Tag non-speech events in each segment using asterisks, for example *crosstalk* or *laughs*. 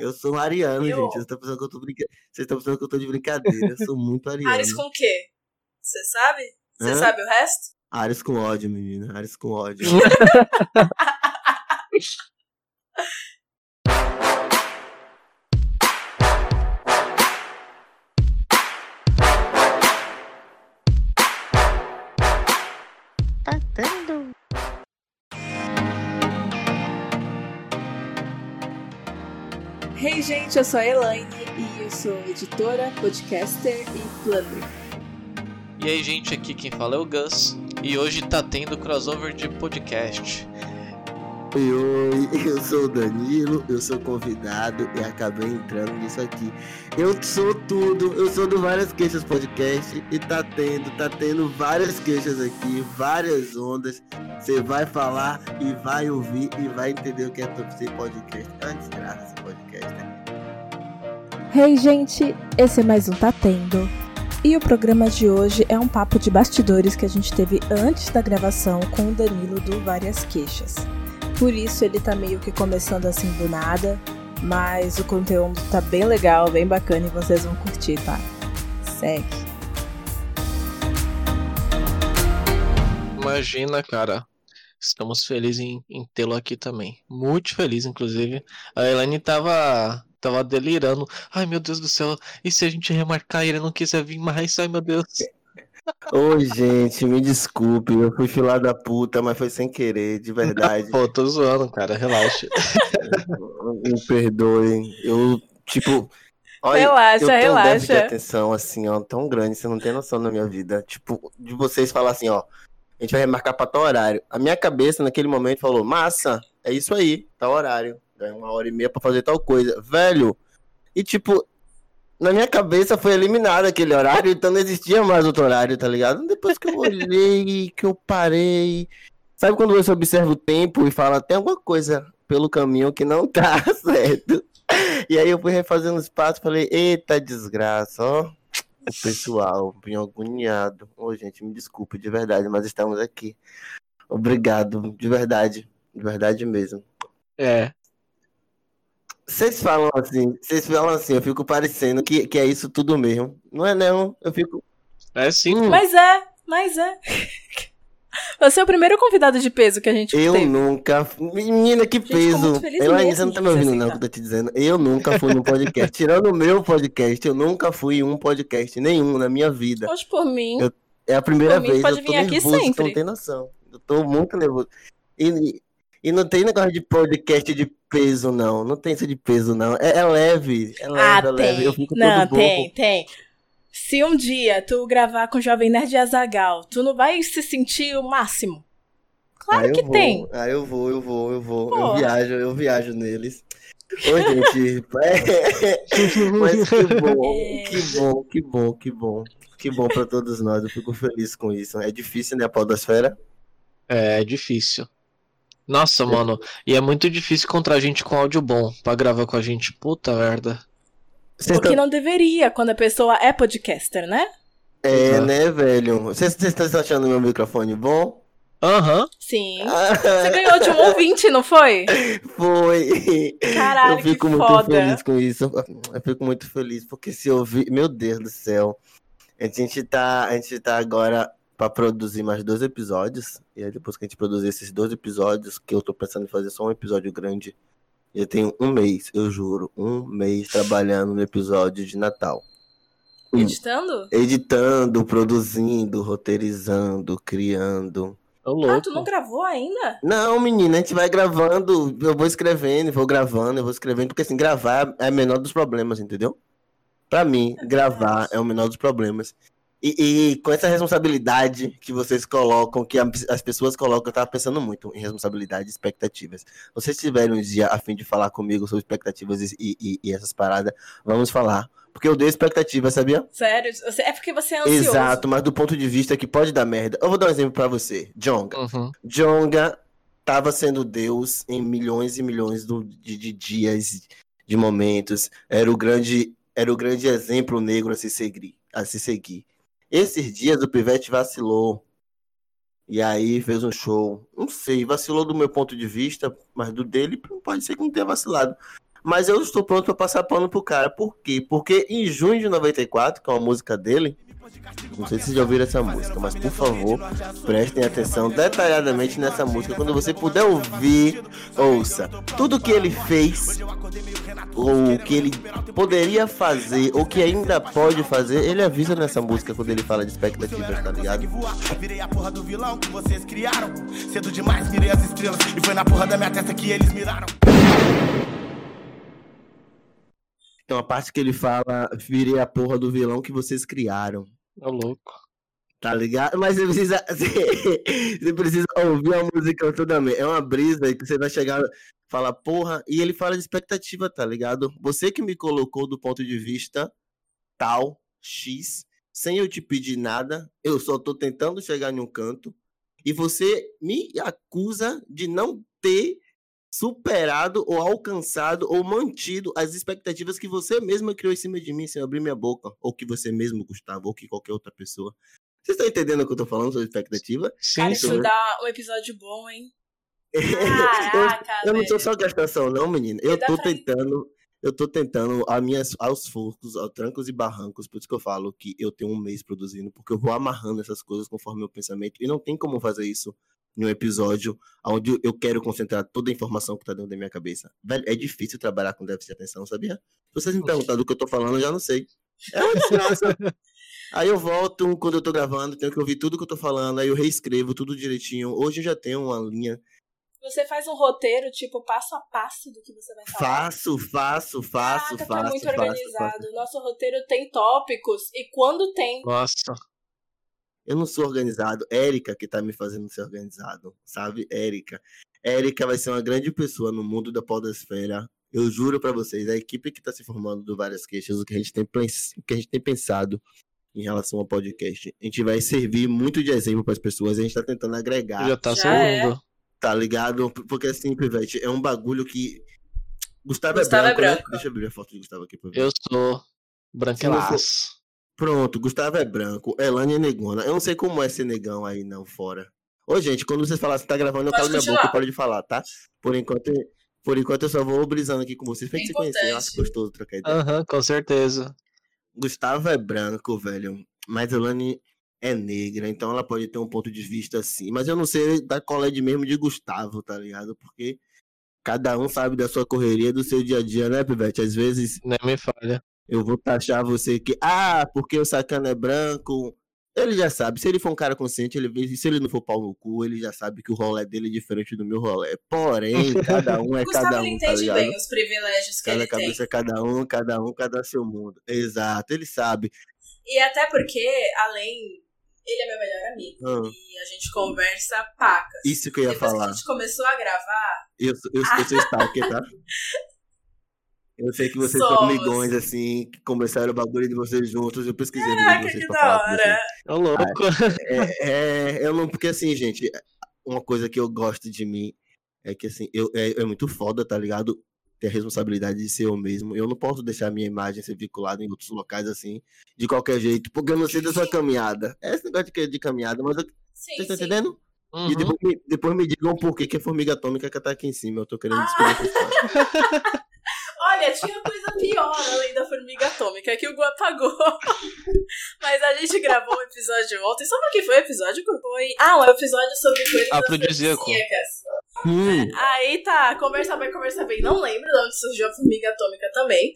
Eu sou ariano, Eu- gente. Vocês estão pensando que eu tô brinca... Vocês estão pensando que eu tô de brincadeira. Eu sou muito *laughs* ariano. Ares com o quê? Você sabe? Você sabe o resto? Ares com ódio, menina. Ares com ódio. *laughs* *laughs* Hey, gente, eu sou a Elaine e eu sou editora, podcaster e planner. E aí, gente, aqui quem fala é o Gus. E hoje tá tendo crossover de podcast. Oi, oi, *laughs* eu sou o Danilo, eu sou convidado e acabei entrando nisso aqui. Eu sou tudo, eu sou do Várias Queixas Podcast e tá tendo, tá tendo várias queixas aqui, várias ondas. Você vai falar e vai ouvir e vai entender o que é Top Podcast. É uma desgraça esse podcast? Hey, gente, esse é mais um Tá Tendo. E o programa de hoje é um papo de bastidores que a gente teve antes da gravação com o Danilo do Várias Queixas. Por isso ele tá meio que começando assim do nada, mas o conteúdo tá bem legal, bem bacana e vocês vão curtir, tá? Segue. Imagina, cara. Estamos felizes em, em tê-lo aqui também. Muito feliz, inclusive. A Elaine tava, tava delirando. Ai, meu Deus do céu. E se a gente remarcar e ele não quiser vir mais? Ai, meu Deus. *laughs* Oi, gente, me desculpe, eu fui filha da puta, mas foi sem querer, de verdade. Pô, tô zoando, cara. Relaxa. *laughs* Me perdoem. Eu, tipo. Olha, Relaxa, eu tenho um déficit de relaxa. atenção, assim, ó, tão grande, você não tem noção na minha vida. Tipo, de vocês falar assim, ó, a gente vai remarcar pra tal horário. A minha cabeça, naquele momento, falou, massa, é isso aí, tal horário. Ganha uma hora e meia pra fazer tal coisa. Velho, e tipo, na minha cabeça foi eliminado aquele horário, então não existia mais outro horário, tá ligado? Depois que eu olhei, *laughs* que eu parei. Sabe quando você observa o tempo e fala, tem alguma coisa pelo caminho que não tá *laughs* certo? E aí eu fui refazendo os passos falei, eita desgraça, ó. O pessoal, bem agoniado. Ô, gente, me desculpe de verdade, mas estamos aqui. Obrigado, de verdade. De verdade mesmo. É. Vocês falam assim, vocês falam assim, eu fico parecendo que, que é isso tudo mesmo. Não é não, eu fico. É sim. Mas é, mas é. *laughs* Você é o primeiro convidado de peso que a gente Eu teve. nunca. Menina, que Gente, ficou muito peso. feliz Elaine, você não tá de me ouvindo, você não, que aceitar. eu tô te dizendo. Eu nunca fui num podcast. Tirando o meu podcast, eu nunca fui em um podcast nenhum na minha vida. Hoje por mim. Eu- É a primeira Por mim, vez, pode eu tô vir aqui nervoso, você sempre. não tem noção. Eu tô muito nervoso. E, e não tem negócio de podcast de peso, não. Não tem isso de peso, não. É, é leve, é leve, Ah, é leve. tem. Eu fico Não, todo bobo. tem, tem. Se um dia tu gravar com o Jovem Nerd Azagal, tu não vai se sentir o máximo. Claro Ah, eu que vou. tem. Ah, eu vou, eu vou, eu vou. Eu Porra. viajo, eu viajo neles. Ô, gente. *laughs* é- Mas que bom, *laughs* É. que bom, que bom, que bom. Que bom pra todos nós. Eu fico feliz com isso. É difícil, né, a podosfera? É, é difícil. Nossa, mano. E é muito difícil encontrar gente com áudio bom pra gravar com a gente. Puta merda. Vocês O que não deveria quando a pessoa é podcaster, né? É, Exato. né, velho? Vocês estão achando meu microfone bom? Aham. Sim. Ah, Você ganhou de um *laughs* ouvinte, não foi? Foi. Caralho, eu fico que muito foda. feliz com isso. Eu fico muito feliz porque se eu vi, meu Deus do céu. A gente tá, a gente tá agora pra produzir mais dois episódios e aí depois que a gente produzir esses dois episódios, que eu tô pensando em fazer só um episódio grande, já tenho um mês, eu juro, um mês trabalhando no episódio de Natal. Editando? Editando, produzindo, roteirizando, criando. Ô, Ah, louco. tu não gravou ainda? Não, menina, a gente vai gravando, eu vou escrevendo, vou gravando, eu vou escrevendo, porque assim, gravar é o menor dos problemas, entendeu? Pra mim, É gravar é o menor dos problemas. E, e com essa responsabilidade que vocês colocam, que a- as pessoas colocam, eu tava pensando muito em responsabilidade e expectativas. Vocês tiverem um dia a fim de falar comigo sobre expectativas e, e- e essas paradas, vamos falar. Porque eu dei expectativa, sabia? Sério? É porque você é ansioso. Exato, mas do ponto de vista que pode dar merda. Eu vou dar um exemplo pra você. Jonga. Uhum. Jonga estava sendo Deus em milhões e milhões do- de, de dias, de momentos. Era o grande, era o grande exemplo negro a se seguir. A se seguir. Esses dias o Pivete vacilou. E aí fez um show. Não sei, vacilou do meu ponto de vista, mas do dele pode ser que não tenha vacilado. Mas eu estou pronto pra passar pano pro cara. Por quê? Porque em junho de 94, que é uma música dele, não sei se vocês já ouviram essa música, mas por favor, prestem atenção detalhadamente nessa música. Quando você puder ouvir, ouça. Tudo que ele fez, ou que ele poderia fazer, ou que ainda pode fazer, ele avisa nessa música quando ele fala de expectativas, tá ligado? Virei a porra do vilão que vocês criaram. Cedo demais as estrelas. E foi na porra da minha testa que eles miraram. Tem uma parte que ele fala: virei a porra do vilão que vocês criaram. Ô, louco. Tá ligado? Mas você precisa. *laughs* Você precisa ouvir a música toda. É uma brisa que você vai chegar fala, porra, e ele fala de expectativa, tá ligado? Você que me colocou do ponto de vista tal, X, sem eu te pedir nada, eu só tô tentando chegar em um canto, e você me acusa de não ter superado ou alcançado ou mantido as expectativas que você mesmo criou em cima de mim sem abrir minha boca, ou que você mesmo, Gustavo, ou que qualquer outra pessoa. Vocês estão entendendo o que eu tô falando sobre expectativa? Sim, Cara, isso dá um episódio bom, hein? *laughs* eu, Caraca, eu não velho. sou só gastação, não, menina. Eu tô tentando, eu tô tentando a minhas, aos focos, aos trancos e barrancos, por isso que eu falo que eu tenho um mês produzindo, porque eu vou amarrando essas coisas conforme meu pensamento, e não tem como fazer isso em um episódio onde eu quero concentrar toda a informação que tá dentro da minha cabeça. Velho, é difícil trabalhar com déficit de atenção, sabia? Se vocês me perguntarem do que eu tô falando, eu já não sei. É uma *laughs* desgraça. Aí eu volto, quando eu tô gravando, tenho que ouvir tudo que eu tô falando, aí eu reescrevo tudo direitinho. Hoje eu já tenho uma linha Você faz um roteiro, tipo, passo a passo do que você vai falar. Faço, faço, faço, Caraca, faço, tá muito faço, organizado. faço. Nosso roteiro tem tópicos e quando tem. Nossa. Eu não sou organizado. Érica que tá me fazendo ser organizado, sabe? Érica. Érica vai ser uma grande pessoa no mundo da podosfera. Eu juro pra vocês, a equipe que tá se formando do Várias Queixas, o que a gente tem, o que a gente tem pensado em relação ao podcast, a gente vai servir muito de exemplo pras pessoas, a gente tá tentando agregar, Já tá servindo. tá ligado? Porque assim, Pivete, é um bagulho que... Gustavo, Gustavo é é branco, né? branco. Deixa eu abrir a foto de Gustavo aqui pra ver. Eu sou branquelaço. Pronto, Gustavo é branco, Elane é negona. Eu não sei como é ser negão aí não fora. Ô, gente, quando vocês falarem que tá gravando, eu calo minha boca paro de falar, tá? Por enquanto, por enquanto eu só vou brisando aqui com vocês pra É gente se conhecer. Eu acho gostoso trocar ideia. Aham, com certeza. Gustavo é branco, velho. Mas Elane é negra, então ela pode ter um ponto de vista assim. Mas eu não sei da colégio mesmo de Gustavo, tá ligado? Porque cada um sabe da sua correria, do seu dia a dia, né, Pivete? Às vezes Nem me falha. Eu vou taxar você que, ah, porque o sacana é branco. Ele já sabe, se ele for um cara consciente, ele vê, se ele não for pau no cu, ele já sabe que o rolê dele é diferente do meu rolê. Porém, cada um é *laughs* Gustavo cada ele um, tá entende ligado? bem os privilégios que Cada ele tem. cabeça é cada um, cada um, cada seu mundo. Exato, ele sabe. E até porque, além. Ele é meu melhor amigo. Ah. E a gente conversa pacas. Isso que eu ia Depois falar. que a gente começou a gravar, Eu, eu, eu sou *laughs* stalker, tá? Eu sei que vocês são Somos. amigões, assim, que começaram o bagulho de vocês juntos. Eu pesquisei caraca, vocês que pra da falar com vocês. hora. Ô, louco. É, é, eu não, porque assim, gente, uma coisa que eu gosto de mim é que assim, eu, é, é muito foda, tá ligado? Ter a responsabilidade de ser eu mesmo. Eu não posso deixar minha imagem ser vinculada em outros locais assim, de qualquer jeito, porque eu não sei da sua caminhada. É esse negócio de, de caminhada, mas eu, Sim, vocês estão sim. entendendo? E Uhum. depois me, depois me digam por que, que é formiga atômica que tá aqui em cima. Eu tô querendo Ah. descobrir história. *laughs* Olha, tinha coisa pior além da formiga atômica que o Gu apagou. *laughs* Mas a gente gravou um episódio ontem. Sabe o que foi o episódio? Foi. Ah, um episódio sobre coisas afrodisíacas. Hum, Aí tá, conversa bem, conversa bem. Não lembro de onde surgiu a formiga atômica também.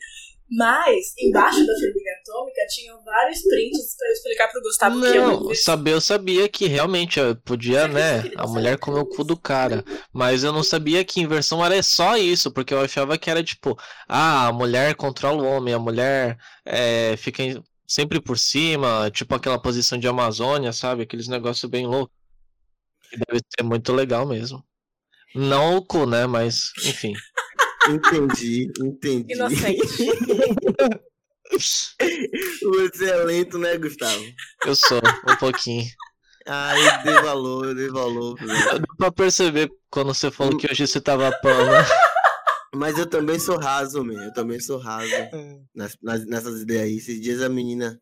Mas, embaixo da formiga atômica, tinham vários prints pra eu explicar pro Gustavo que eu não Não, saber eu sabia que realmente eu podia, Você acredita né? A não mulher sabia comer o cu do cara. Mas eu não sabia que em versão era só isso, porque eu achava que era tipo, ah, a mulher controla o homem, a mulher é, fica em- sempre por cima, tipo aquela posição de Amazônia, sabe? Aqueles negócios bem loucos. Que Deve ser muito legal mesmo. Não o cu, né? Mas, enfim. Entendi, entendi. Inocente. Você é lento, né, Gustavo? Eu sou, um pouquinho. Ah, eu dei valor, eu dei valor. velho. Dá pra perceber quando você falou que hoje você tava pano. né? Mas eu também sou raso, meu. Eu também sou raso. Nas, nas- nessas ideias aí. Esses dias a menina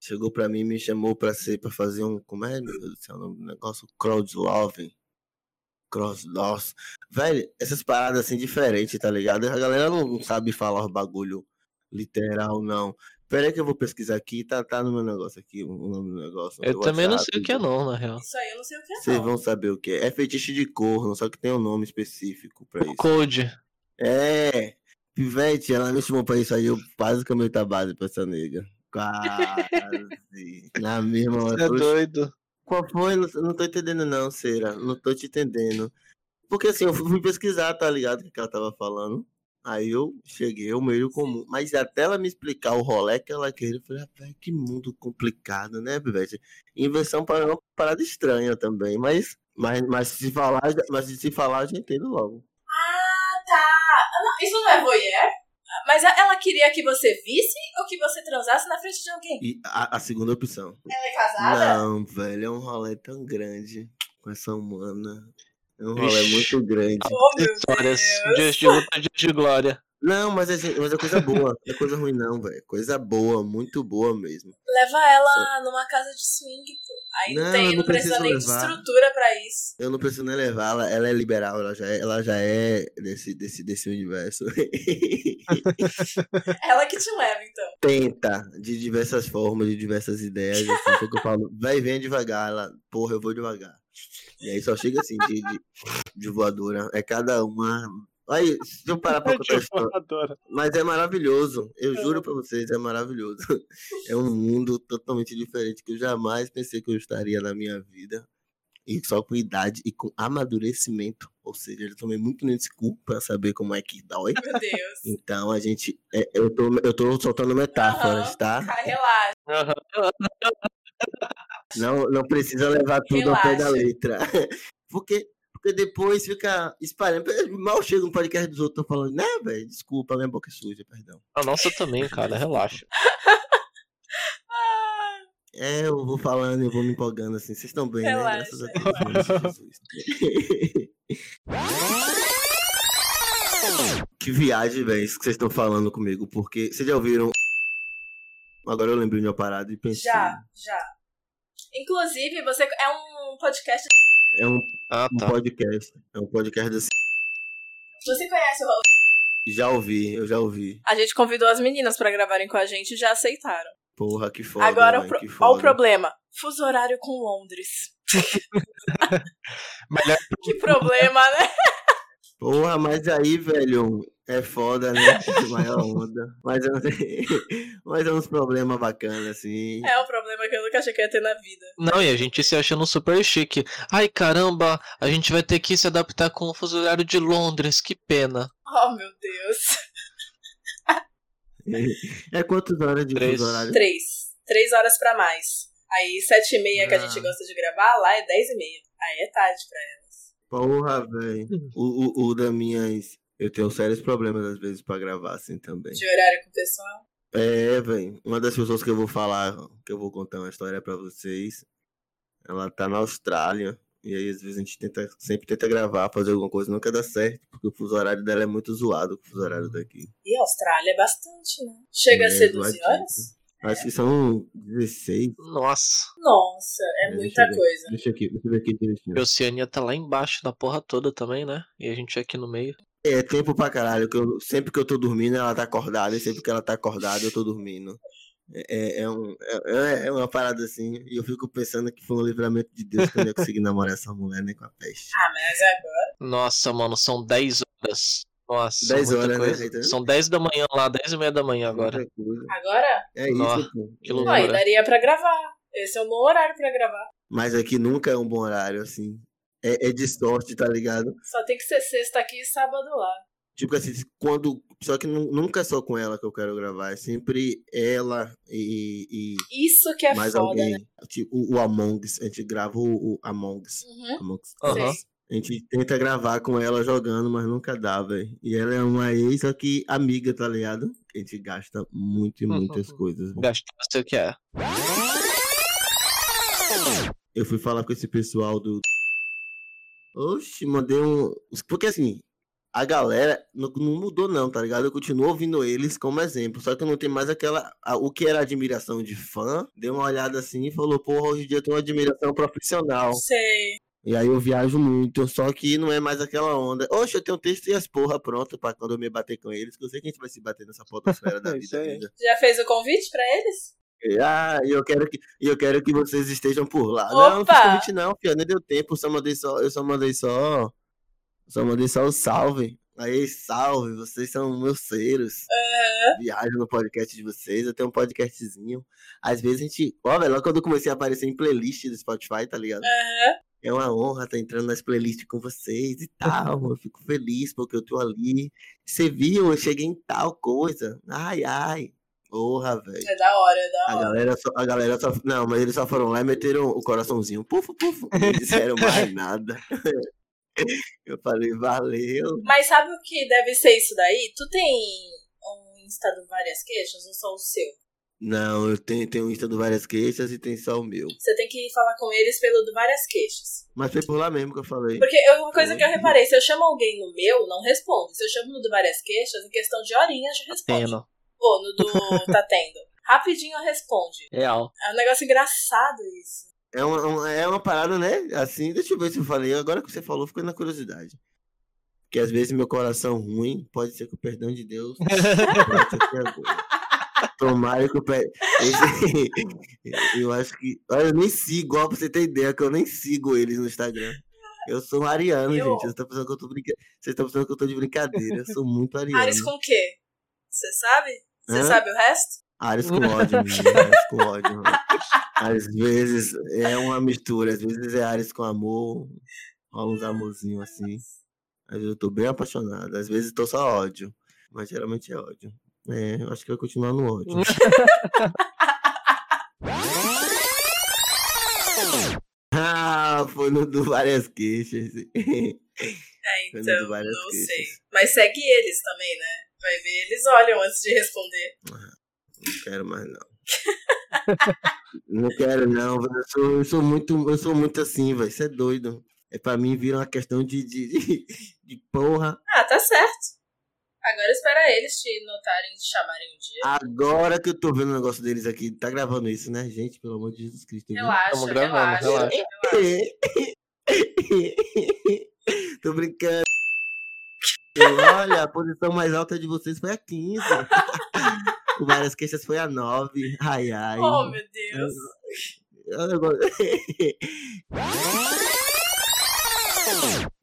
chegou pra mim e me chamou pra ser, pra fazer um. Como é, meu Deus do céu, o nome do negócio? Crowdloving. Cross, nossa. Velho, essas paradas assim diferentes, tá ligado? A galera não sabe falar os bagulho literal, não. Pera aí que eu vou pesquisar aqui, tá, tá no meu negócio aqui, o nome do negócio. Eu também não sei o que é não, na real. Isso aí eu não sei o que é, Vocês vão saber o que é. É fetiche de corno, só que tem um nome específico pra isso. Code. É, Pivete, ela me chamou pra isso aí, eu quase caminhei a base pra essa nega. Quase. *laughs* Na mesma hora. Você é doido. Qual foi? Não, tô entendendo não, Cera. Não tô te entendendo. Porque assim, eu fui pesquisar, tá ligado? O que ela tava falando. Aí eu cheguei ao meio comum. Mas até ela me explicar o rolê que ela queria, eu falei, rapaz, que mundo complicado, né, Pivete? Inversão para uma parada estranha também. Mas, mas, mas, se falar, mas se falar, eu já entendo logo. Ah, tá. Isso não é voyeur? Mas ela queria que você visse ou que você transasse na frente de alguém? E a, a segunda opção. Ela é casada? Não, velho, é um rolê tão grande com essa humana. É um rolê Vixe. muito grande. Oh, meu Histórias. Deus. Dias de luta, dias de glória. Não, mas é, mas é coisa boa. Não é coisa ruim, não, velho. Coisa boa, muito boa mesmo. Leva ela numa casa de swing, pô. Aí não, tem, não, não precisa nem de levar. estrutura pra isso. Eu não preciso nem levá-la, ela é liberal, ela já é, ela já é desse, desse, desse universo. *laughs* Ela que te leva, então. Tenta, de diversas formas, de diversas ideias. Assim, que eu falo, vai, vem devagar. Ela, porra, eu vou devagar. E aí só chega assim, de, de, de voadora. É cada uma. Aí, se eu parar pra contar a história. Mas é maravilhoso. Eu juro pra vocês, é maravilhoso. *laughs* É um mundo totalmente diferente que eu jamais pensei que eu estaria na minha vida. E só com idade e com amadurecimento. Ou seja, eu tomei muito nesse cu pra saber como é que dói. Meu Deus. Então a gente. é, eu, tô, eu tô soltando metáforas, Aham. tá? Cara, relaxa. Não, não precisa levar tudo ao pé da Relaxa. letra. *laughs* Porque, porque depois fica espalhando. Mal chega um podcast dos outros, tô falando, né, velho? Desculpa, minha boca é suja, perdão. A nossa também, cara, relaxa. *laughs* É, eu vou falando, eu vou me empolgando assim. Vocês estão bem, né? Relaxa. Graças a Deus, Jesus. *laughs* que viagem, velho, isso que vocês estão falando comigo. Porque vocês já ouviram. Agora eu lembrei de uma parada e pensei. Já, já. Inclusive, você é um podcast. É um, Ah, um tá. podcast. É um podcast assim. Você conhece o Raul? Já ouvi, eu já ouvi. A gente convidou as meninas pra gravarem com a gente e já aceitaram. Porra, que foda. Agora, o véi, pro... que ó o foda. problema. Fuso horário com Londres. *laughs* *laughs* Que problema, né? Porra, mas aí, velho, é foda, né? Maior onda. Mas, eu- *laughs* mas é uns problemas bacanas, assim. É um problema que eu nunca achei que ia ter na vida. Não, e a gente se achando super chique. Ai, caramba, a gente vai ter que se adaptar com o fuso horário de Londres, que pena. Oh, meu Deus. *laughs* É quantas horas de Três. fuso horário? Três. Três horas pra mais. Aí, sete e meia que a Ah. gente gosta de gravar, lá é dez e meia. Aí é tarde pra elas. Porra, velho. O, o, o da minhas. Eu tenho sérios problemas às vezes pra gravar assim também. De horário com o pessoal. É, velho. Uma das pessoas que eu vou falar, que eu vou contar uma história pra vocês, ela tá na Austrália. E aí, às vezes, a gente tenta, sempre tenta gravar, fazer alguma coisa, nunca dá certo, porque o fuso horário dela é muito zoado com o fuso horário daqui. E a Austrália é bastante, né? Chega a É, ser 12 zoadinho. horas? Acho que são 16. Nossa, Nossa, é É, muita deixa eu ver. coisa. Deixa aqui, deixa eu ver aqui direitinho. a Oceania tá lá embaixo da porra toda também, né? E a gente aqui no meio. É tempo pra caralho, que eu, sempre que eu tô dormindo, ela tá acordada, e sempre que ela tá acordada, eu tô dormindo. É, é, é um, é, é uma parada assim, e eu fico pensando que foi um livramento de Deus que eu não ia conseguir namorar essa mulher nem com a peste. Ah, mas agora. Nossa, mano, são 10 horas. Nossa, 10 muita horas, né? coisa. Então- São 10 da manhã lá, 10 e meia da manhã agora. Agora? É isso, Nossa, pô. que loucura. aí daria pra gravar. Esse é um bom horário pra gravar. Mas aqui nunca é um bom horário, assim. É, é de sorte, tá ligado? Só tem que ser sexta aqui e sábado lá. Tipo assim, quando. Só que nu- nunca é só com ela que eu quero gravar, é sempre ela e, e Isso que é mais foda, alguém. né? Tipo, o, o Among Us, a gente grava o, o Among Us. Uhum. Among Us. Aham. Sei. A gente tenta gravar com ela jogando, mas nunca dá, velho. E ela é uma ex, só que amiga, tá ligado? A gente gasta muito e muitas coisas. velho. Gasta você o que é. Eu fui falar com esse pessoal do. Oxi, mandei um. Porque assim, a galera não, não mudou, não, tá ligado? Eu continuo ouvindo eles como exemplo. Só que não tem mais aquela. a- o que era admiração de fã, deu uma olhada assim e falou: porra, hoje em dia eu tenho uma admiração profissional. Sei. E aí eu viajo muito, só que não é mais aquela onda. Oxe, eu tenho um texto e as porra pronta pra quando eu me bater com eles, que eu sei que a gente vai se bater nessa fotosfera da *laughs* vida ainda. Já fez o convite pra eles? E, Ah, eu quero que, eu quero que vocês estejam por lá. Não, não Opa! convite não, filha, nem deu tempo, só mandei só, eu só mandei só, só mandei só o salve. Aí, salve, vocês são meus seres. Viajo no podcast de vocês, eu tenho um podcastzinho. Às vezes a gente, ó, velho, quando eu comecei a aparecer em playlist do Spotify, tá ligado? Aham. É uma honra estar entrando nas playlists com vocês e tal. Eu fico feliz porque eu tô ali. Você viu? Eu cheguei em tal coisa. Ai, ai. Porra, velho. É da hora, é da A hora. galera, só, a galera só. Não, mas eles só foram lá e meteram o coraçãozinho. Pufo, pufo. Não *laughs* disseram mais nada. Eu falei, valeu. Mas sabe o que deve ser isso daí? Tu tem um Insta do Várias Queixas ou só o seu? Não, eu tenho, tenho um Insta do Várias Queixas e tem só o meu. Você tem que falar com eles pelo do Várias Queixas. Mas foi por lá mesmo que eu falei. Porque eu- uma coisa que eu reparei, se eu chamo alguém no meu, não responde. Se eu chamo no do Várias Queixas, em questão de horinhas já responde. Tendo. Ou no do *laughs* Tá Tendo. Rapidinho responde. Real. É um negócio engraçado isso. É uma, uma- é uma parada, né? Assim, deixa eu ver se eu falei. Agora que você falou, ficou na curiosidade. Porque às vezes meu coração ruim pode ser com o perdão de Deus. *laughs* pode aqui agora. Tomara que eu per... Esse... *laughs* Eu acho que. Olha, eu nem sigo, ó, pra você ter ideia, que eu nem sigo eles no Instagram. Eu sou um ariano, Eu- gente. Vocês estão pensando que eu tô brinca... Vocês estão pensando que eu tô de brincadeira. Eu sou muito ariano. Ares com o quê? Você sabe? Você Hã? sabe o resto? Ares *laughs* com ódio, menino. Ares com ódio. Às vezes é uma mistura, às vezes é Ares com amor, rola uns amorzinhos assim. Às vezes eu tô bem apaixonado, às vezes tô só ódio, mas geralmente é ódio. É, eu acho que vai continuar no ódio. *laughs* *laughs* ah, foi no do várias queixas. É, então, não queixas. sei. Mas segue eles também, né? Vai ver, eles olham antes de responder. Não quero mais não. *laughs* não quero não, eu sou, eu sou muito, eu sou muito assim, velho. Você é doido. É pra mim vira uma questão de, de, de, de porra. Ah, tá certo. Agora espera eles te notarem, te chamarem um dia. Agora que eu tô vendo o negócio deles aqui, tá gravando isso, né, gente? Pelo amor de Jesus Cristo. Relaxa, Tamo gravando, relaxa, relaxa. relaxa. *laughs* tô brincando. Olha, a posição mais alta de vocês foi a 15. Com *laughs* várias queixas foi a 9. Ai, ai. Oh, meu Deus. Eu *laughs*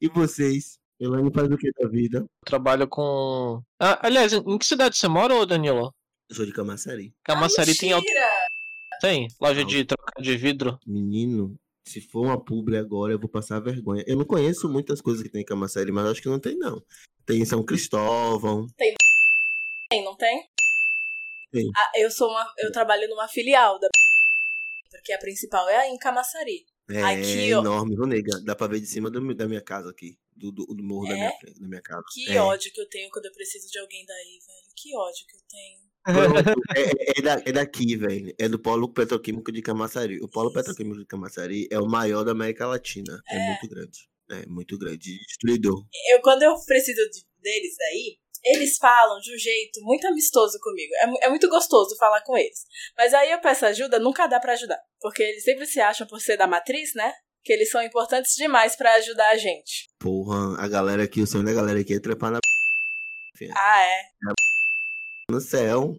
e vocês? Elaine faz o que da vida? Eu trabalho com. Ah, aliás, em que cidade você mora, ô Danilo? Eu sou de Camaçari. Camaçari tem, auto- Mentira! tem loja de trocar de vidro. Menino, se for uma publi agora, eu vou passar vergonha. Eu não conheço muitas coisas que tem em Camaçari, mas acho que não tem, não. Tem em São Cristóvão. Tem, não tem? Tem. Ah, eu sou uma. Eu trabalho numa filial da. Porque a principal é em Camaçari. É Aqui, ó. enorme, viu, nega? Dá pra ver de cima do- da minha casa aqui. Do, do, do morro da, É? minha frente, da minha casa. Que É. ódio que eu tenho quando eu preciso de alguém daí, velho. Que ódio que eu tenho. Pronto, *laughs* é, é da- é daqui, velho. É do Polo Petroquímico de Camaçari. O Polo. Petroquímico de Camaçari é o maior da América Latina. É, É. muito grande. É muito grande. Destruidor. Eu, quando eu preciso de- deles daí, eles falam de um jeito muito amistoso comigo. É, é muito gostoso falar com eles. Mas aí eu peço ajuda, nunca dá pra ajudar. Porque eles sempre se acham, por ser da matriz, né? Que eles são importantes demais pra ajudar a gente. Porra, a galera aqui, o sonho da galera aqui é trepar na Ah, é? *laughs* no céu.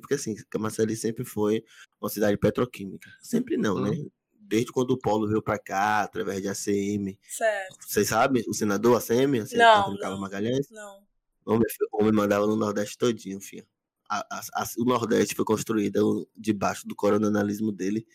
Porque assim, Camaçari sempre foi uma cidade petroquímica. Sempre não, né? Desde quando o Polo veio pra cá, através de ACM. Certo. Vocês sabem? O senador ACM? ACM Não, Antônio Carlos não. Magalhães? Não. O homem, o homem mandava no Nordeste todinho, filho. A- a- a- o Nordeste foi construído debaixo do coronalismo dele,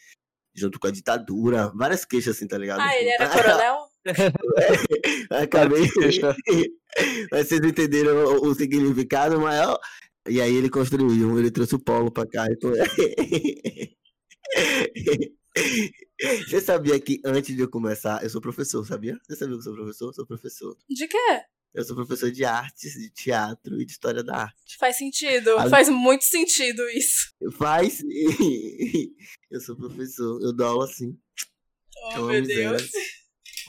junto com a ditadura. Várias queixas assim, tá ligado? Ah, ele era *laughs* coronel? *laughs* *laughs* Acabei. *laughs* Mas vocês entenderam o, o significado maior? E aí ele construiu, ele trouxe o polo pra cá. Então... *laughs* Você sabia que antes de eu começar, eu sou professor, sabia? Você sabia que eu sou professor? Eu sou professor. De quê? Eu sou professor de artes, de teatro e de história da arte. Faz sentido. Ali- Faz muito sentido isso. Faz. eu sou professor, eu dou aula assim. Oh, É meu miséria. Deus.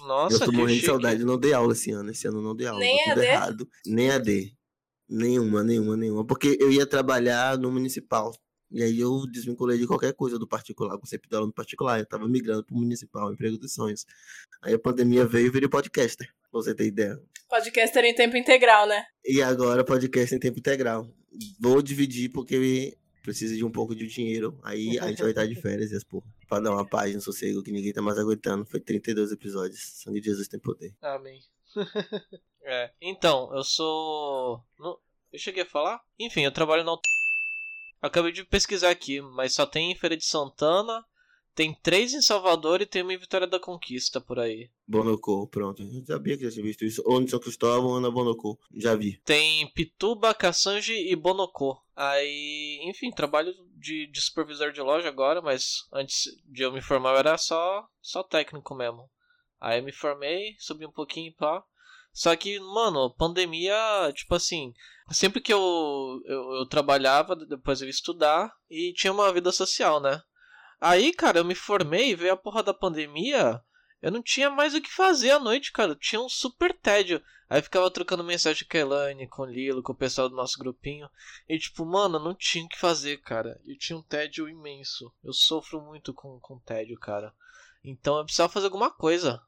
Nossa, eu tô morrendo de saudade, não dei aula esse ano. Esse ano eu não dei aula. Nem deu tudo EAD? errado. Nem AD. Nenhuma, nenhuma, nenhuma. Porque eu ia trabalhar no municipal. E aí eu desvinculei de qualquer coisa do particular, conceito de aluno particular. Eu tava migrando pro municipal, emprego dos sonhos. Aí a pandemia veio e virei podcaster, pra você ter ideia. Podcaster em tempo integral, né? E agora podcast em tempo integral. Vou dividir porque precisa de um pouco de dinheiro. Aí a gente vai estar de *laughs* férias, e as porra. Pra dar uma paz no sossego que ninguém tá mais aguentando. Foi 32 episódios. Sangue de Jesus tem poder. Amém. *laughs* é. Então, eu sou. Eu cheguei a falar? Enfim, eu trabalho na. Acabei de pesquisar aqui, mas só tem em Feira de Santana, tem três em Salvador e tem uma em Vitória da Conquista por aí. Bonocô, pronto. Eu sabia que já tinha visto isso. Ou no São Cristóvão ou na Bonocô. Já vi. Tem Pituba, Caçange e Bonocô. Aí, enfim, trabalho de, de supervisor de loja agora, mas antes de eu me formar eu era só, só técnico mesmo. Aí eu me formei, subi um pouquinho pá. Só que, mano, pandemia, tipo assim, sempre que eu, eu, eu trabalhava, depois eu ia estudar e tinha uma vida social, né? Aí, cara, eu me formei, veio a porra da pandemia, eu não tinha mais o que fazer à noite, cara. Tinha um super tédio. Aí ficava trocando mensagem com a Elaine, com o Lilo, com o pessoal do nosso grupinho. E tipo, mano, não tinha o que fazer, cara. Eu tinha um tédio imenso. Eu sofro muito com, com tédio, cara. Então eu precisava fazer alguma coisa.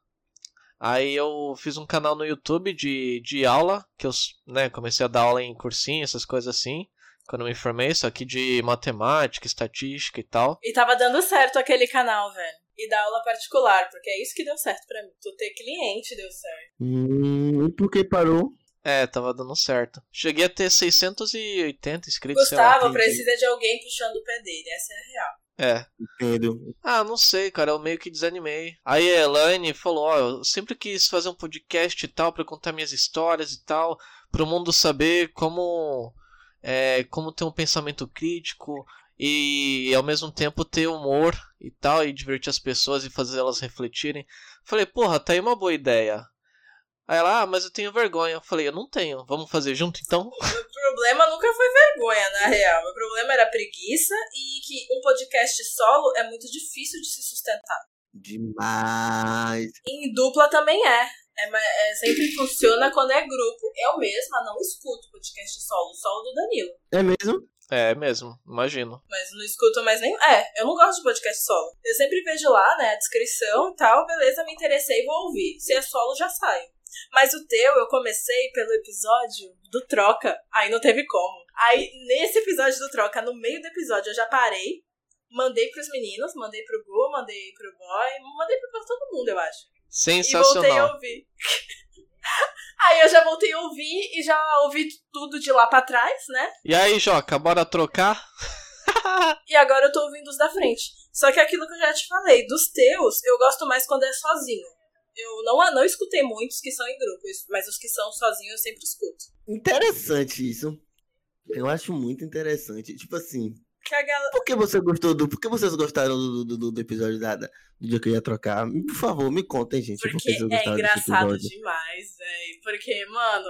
Aí eu fiz um canal no YouTube de, de aula, que eu né, comecei a dar aula em cursinho, essas coisas assim. Quando eu me formei, só que de matemática, estatística e tal. E tava dando certo aquele canal, velho. E dar aula particular, porque é isso que deu certo pra mim. Tu ter cliente deu certo. Hum, e por que parou? É, tava dando certo. Cheguei a ter 680 inscritos. lá. Gustavo precisa de alguém puxando o pé dele, essa é a real. É. Entendo. Ah, não sei, cara, eu meio que desanimei. Aí a Elaine falou, ó, eu sempre quis fazer um podcast e tal pra contar minhas histórias e tal, pro mundo saber como é, como ter um pensamento crítico e ao mesmo tempo ter humor e tal e divertir as pessoas e fazer elas refletirem. Falei, porra, tá aí uma boa ideia. Aí ela, ah, mas eu tenho vergonha. Eu falei, eu não tenho. Vamos fazer junto então? Meu problema nunca foi vergonha, na real. Meu problema era preguiça e que um podcast solo é muito difícil de se sustentar. Demais. Em dupla também é. É, é, sempre funciona quando é grupo. Eu mesma não escuto podcast solo, só o do Danilo. É mesmo? É mesmo, imagino. Mas não escuto mais nem. É, eu não gosto de podcast solo. Eu sempre vejo lá, né, a descrição e tal, beleza, me interessei, vou ouvir. Se é solo, já saio. Mas o teu, eu comecei pelo episódio do Troca, aí não teve como. Aí, nesse episódio do Troca, no meio do episódio, eu já parei, mandei pros meninos, mandei pro Gu, mandei pro Boy, mandei pra todo mundo, eu acho. E voltei a Sensacional. ouvir. *laughs* aí eu já voltei a ouvir e já ouvi tudo de lá pra trás, né? E aí, Joca, bora trocar? *laughs* E agora eu tô ouvindo os da frente. Só que aquilo que eu já te falei, dos teus, eu gosto mais quando é sozinho. Eu não, não escutei muitos que são em grupos, mas os que são sozinhos eu sempre escuto. Interessante isso. Eu acho muito interessante. Tipo assim, Que a galera. por que você gostou do. Por que vocês gostaram do, do, do- do episódio da- do dia que eu ia trocar? Por favor, me contem, gente. por que Porque é engraçado demais, velho. Porque, mano,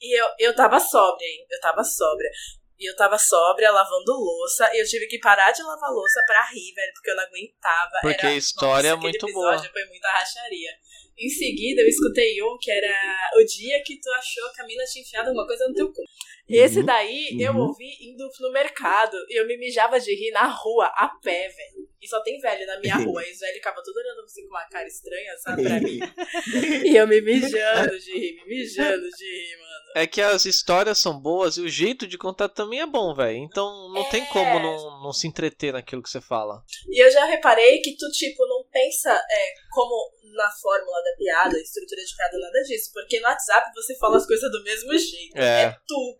e eu, eu tava sóbria, hein? Eu tava sóbria. E eu tava sóbria, lavando louça, e eu tive que parar de lavar louça pra rir, velho, porque eu não aguentava. Porque Era- a história é Nossa, aquele muito boa. Foi muita racharia. Em seguida, eu escutei um que era o dia que tu achou que a mina tinha enfiado alguma coisa no teu cu. Esse Uhum, daí eu uhum. ouvi indo no mercado e eu me mijava de rir na rua, a pé, velho. E só tem velho na minha *laughs* rua. E os velhos ficavam tudo olhando assim com uma cara estranha, sabe, pra mim. *laughs* E eu me mijando de rir, me mijando de rir, mano. É que as histórias são boas e o jeito de contar também é bom, velho. Então não tem É. como não, não se entreter naquilo que você fala. E eu já reparei que tu, tipo, não pensa é, como na fórmula da piada, estrutura de piada, nada disso. Porque no WhatsApp você fala as coisas do mesmo jeito. É. tu.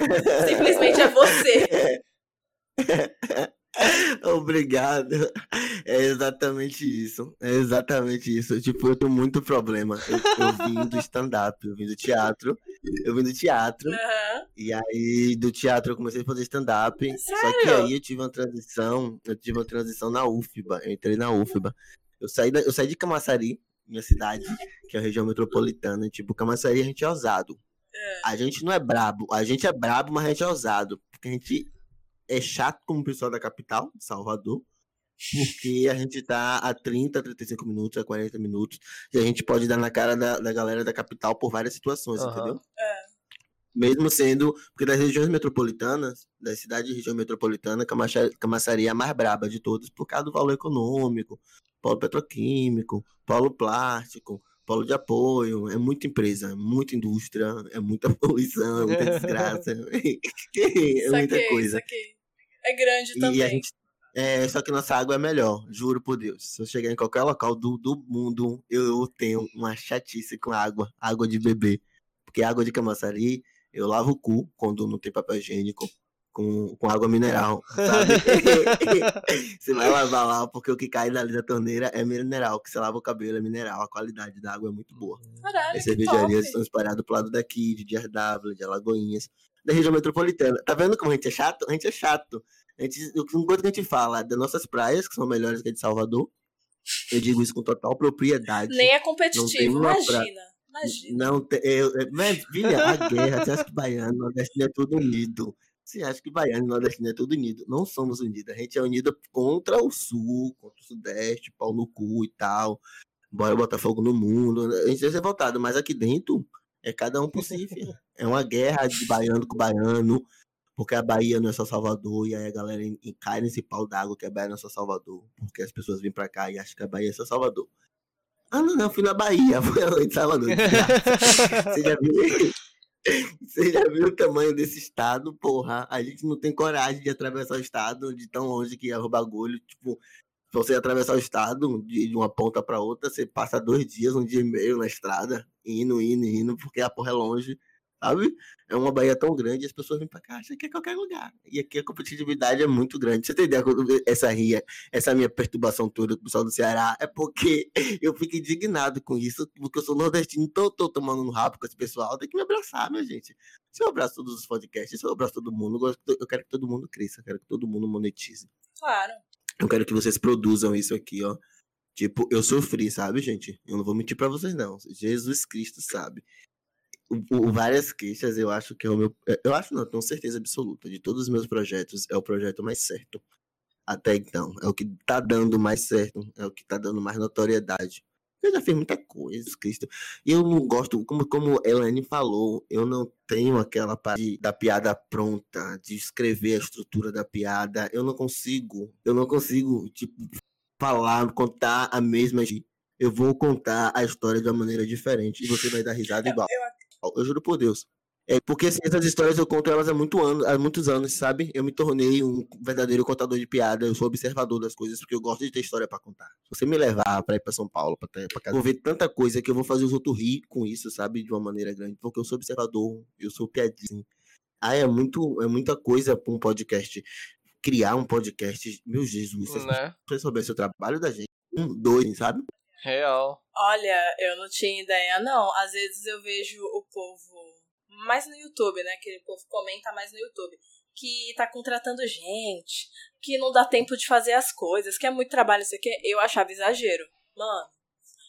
Simplesmente é você. *laughs* *laughs* Obrigado. É exatamente isso. É exatamente isso. Tipo, eu tenho muito problema. Eu, eu vim do stand-up, eu vim do teatro. Eu vim do teatro. Aham. E aí, do teatro, eu comecei a fazer stand-up. Só que aí eu tive uma transição. Eu tive uma transição na UFBA. Eu entrei na UFBA. Eu saí, da- eu saí de Camaçari, minha cidade, que é a região metropolitana. Tipo, Camaçari a gente é ousado. A gente não é brabo. A gente é brabo, mas a gente é ousado. Porque a gente é chato como o pessoal da capital, Salvador. Porque *laughs* a gente tá a 30, 35 minutos, a 40 minutos. E a gente pode dar na cara da, da galera da capital por várias situações, Aham. entendeu? Mesmo sendo, porque das regiões metropolitanas, das cidades de região metropolitana, Camaçari é a mais braba de todas por causa do valor econômico, polo petroquímico, polo plástico, polo de apoio, é muita empresa, muita indústria, é muita *laughs* poluição, é muita *laughs* desgraça, é muita Saquei, coisa. saquei. É grande E também. a gente. É, só que nossa água é melhor, juro por Deus. Se eu chegar em qualquer local do, do mundo, eu tenho uma chatice com água, água de beber. Porque água de camaçari, eu lavo o cu quando não tem papel higiênico com, com água mineral, sabe? *laughs* você vai lavar lá, porque o que cai dali da torneira é mineral, que você lava o cabelo é mineral, a qualidade da água é muito boa. Caralho, As cervejarias top. estão espalhadas pro lado daqui, de DRW, de Alagoinhas, da região metropolitana. Tá vendo como a gente é chato? A gente é chato. A gente, enquanto que a gente fala das nossas praias, que são melhores que a de Salvador, eu digo isso com total propriedade. Nem é competitivo, imagina. Imagina. Não tem. Eu, mas, filha, a guerra, você acha que baiano nordestino é tudo unido? Você acha que baiano e nordestino é tudo unido? Não somos unidos. A gente é unido contra o sul, contra o sudeste, pau no cu e tal. Bora botar fogo no mundo. A gente vai ser voltado, mas aqui dentro é cada um por si, *laughs* filha. É uma guerra de baiano com baiano, porque a Bahia não é só Salvador, e aí a galera en- cai nesse pau d'água que a Bahia não é só Salvador, porque as pessoas vêm pra cá e acham que a Bahia é só Salvador. Ah, não, não, eu fui na Bahia, *laughs* foi em Salvador. Você já viu? *laughs* Você já viu o tamanho desse estado? Porra, a gente não tem coragem de atravessar o estado de tão longe que é o bagulho. Tipo, se você atravessar o estado de, de uma ponta pra outra, você passa dois dias, um dia e meio na estrada, indo, indo, indo, porque a porra é longe, sabe? É uma Bahia tão grande, as pessoas vêm pra cá, acham que é qualquer lugar. E aqui a competitividade é muito grande. Você tem ideia essa ria, essa minha perturbação toda com o pessoal do Ceará? É porque *laughs* eu fico indignado com isso, porque eu sou nordestino, tô, tô tomando no rabo com esse pessoal, tem que me abraçar, minha gente. Se eu abraço todos os podcasts, se eu abraço todo mundo, eu eu quero que todo mundo cresça, eu quero que todo mundo monetize. Claro. Eu quero que vocês produzam isso aqui, ó. Tipo, eu sofri, sabe, gente? Eu não vou mentir pra vocês, não. Jesus Cristo sabe. O, o Várias Queixas, eu acho que é o meu. Eu acho, não, tenho certeza absoluta. De todos os meus projetos, é o projeto mais certo. Até então. É o que tá dando mais certo. É o que tá dando mais notoriedade. Eu já fiz muita coisa, Cristo. E eu não gosto, como, como Elaine falou, eu não tenho aquela parte da piada pronta, de escrever a estrutura da piada. Eu não consigo. Eu não consigo, tipo, falar, contar a mesma. Eu vou contar a história de uma maneira diferente e você vai dar risada igual. Eu juro por Deus. É porque assim, essas histórias eu conto elas há, muito ano, há muitos anos, sabe? Eu me tornei um verdadeiro contador de piada, eu sou observador das coisas, porque eu gosto de ter história pra contar. Se você me levar pra ir pra São Paulo, pra casa, eu vou ver tanta coisa que eu vou fazer os outros rir com isso, sabe? De uma maneira grande, porque eu sou observador, eu sou piadinho. Ah, é, muito, é muita coisa pra um podcast. Criar um podcast, meu Jesus, se as né? pessoas soubessem o trabalho da gente, um, dois, sabe? Real. Olha, eu não tinha ideia, não. Às vezes eu vejo o povo, mais no YouTube, né? Que o povo comenta mais no YouTube, que tá contratando gente, que não dá tempo de fazer as coisas, que é muito trabalho, isso aqui. Eu achava exagero. Mano,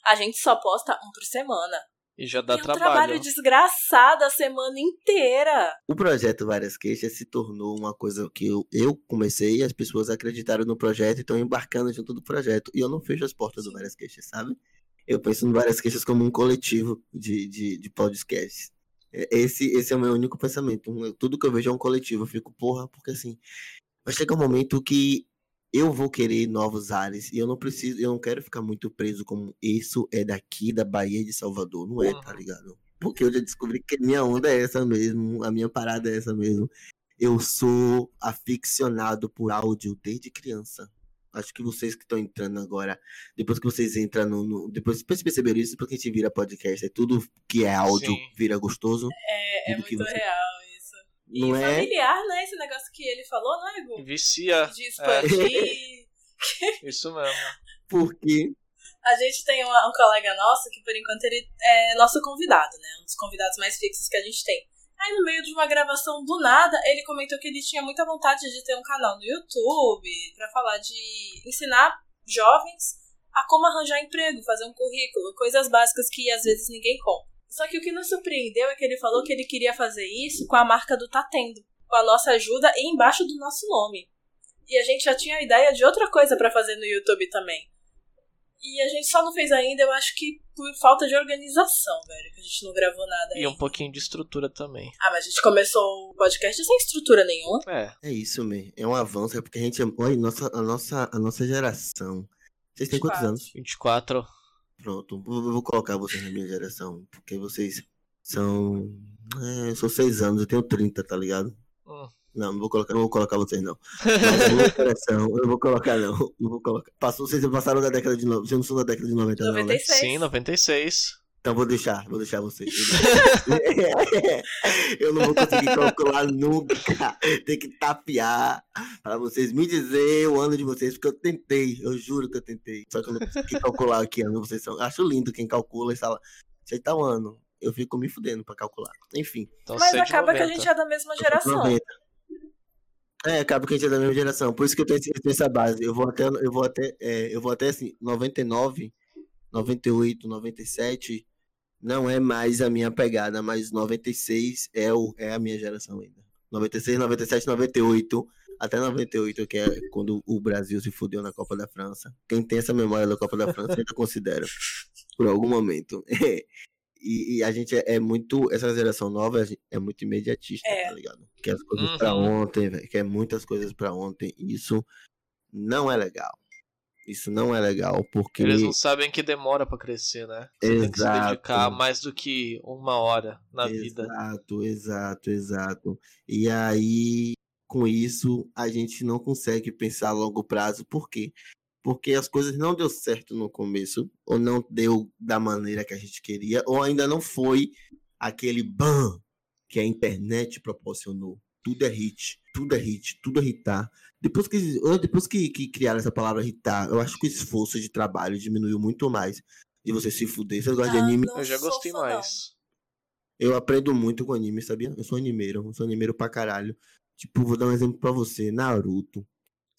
a gente só posta um por semana. E já dá e um trabalho trabalho. desgraçado a semana inteira. O projeto Várias Queixas se tornou uma coisa que eu, eu comecei e as pessoas acreditaram no projeto e estão embarcando junto do projeto. E eu não fecho as portas do Várias Queixas, sabe? Eu penso no Várias Queixas como um coletivo de, de, de podcasts. É, Esse, esse é o meu único pensamento. Tudo que eu vejo é um coletivo. Eu fico, porra, porque assim, vai chegar um momento que eu vou querer novos ares e eu não preciso, eu não quero ficar muito preso como isso é daqui da Bahia de Salvador. Não é, tá Uhum. ligado? Porque eu já descobri que minha onda é essa mesmo, a minha parada é essa mesmo. Eu sou aficionado por áudio desde criança. Acho que vocês que estão entrando agora, depois que vocês entram no. no- depois vocês perceberam isso, porque a gente vira podcast, é tudo que é áudio Sim. vira gostoso. É, é muito real. E Não é? familiar, né? Esse negócio que ele falou, não é, Gu? Vicia. De expandir. *laughs* Isso mesmo. Porque. A gente tem uma- um colega nosso que, por enquanto, ele é nosso convidado, né? Um dos convidados mais fixos que a gente tem. Aí, no meio de uma gravação do nada, ele comentou que ele tinha muita vontade de ter um canal no YouTube pra falar de ensinar jovens a como arranjar emprego, fazer um currículo, coisas básicas que às vezes ninguém conta. Só que o que nos surpreendeu é que ele falou que ele queria fazer isso com a marca do Tá Tendo, com a nossa ajuda e embaixo do nosso nome. E a gente já tinha a ideia de outra coisa pra fazer no YouTube também. E a gente só não fez ainda, eu acho que por falta de organização, velho. Que a gente não gravou nada E ainda. um pouquinho de estrutura também. Ah, mas a gente começou o podcast sem estrutura nenhuma. É. É isso, man. É um avanço, é porque a gente. é- Olha, nossa, a, nossa, a nossa geração. Vocês têm quantos 24. anos? 24. Pronto, eu vou colocar vocês na minha geração. Porque vocês são. É, eu sou seis anos, eu tenho 30, tá ligado? Hum. Não, não vou colocar, não vou colocar vocês, não. Mas geração, eu não vou colocar, não. Não vou colocar. Passou, vocês passaram da década de 90. Vocês não são da década de 90, não, né? 96. Sim, 96. Então vou deixar, vou deixar vocês. *laughs* *laughs* Eu não vou conseguir calcular nunca. Tem que tapear para vocês me dizer o ano de vocês, porque eu tentei, eu juro que eu tentei. Só que eu não consegui calcular que ano vocês são. Acho lindo quem calcula e fala, sei tal ano. Eu fico me fudendo pra calcular. Enfim. Então, Mas acaba que a 90. gente é da mesma geração. 90. É, acaba que a gente é da mesma geração. Por isso que eu tenho, eu tenho essa base. Eu vou até, eu vou até, é, eu vou até assim, 99, 98, 97 não é mais a minha pegada, mas 96 é, o, é a minha geração ainda. 96, 97, 98, até 98, que é quando o Brasil se fudeu na Copa da França. Quem tem essa memória da Copa da França ainda considera, por algum momento. *laughs* E, e a gente é, é muito, essa geração nova é- é muito imediatista, É. tá ligado? Quer as coisas pra Uhum. ontem, velho. Quer muitas coisas pra ontem. E isso não é legal. Isso não é legal, porque. Eles não sabem que demora pra crescer, né? Você tem que se Exato. dedicar mais do que uma hora na vida. Exato, exato, exato. E aí, com isso, a gente não consegue pensar a longo prazo. Por quê? Porque as coisas não deu certo no começo, ou não deu da maneira que a gente queria, ou ainda não foi aquele ban que a internet proporcionou. Tudo é hit, tudo é hit, tudo é hitar. Depois que, depois que, que criaram essa palavra hitar, eu acho que o esforço de trabalho diminuiu muito mais. De você se fuder. Você gosta de Ah, anime? Eu já gostei mais. Eu aprendo muito com anime, sabia? Eu sou animeiro, eu sou animeiro pra caralho. Tipo, vou dar um exemplo pra você, Naruto.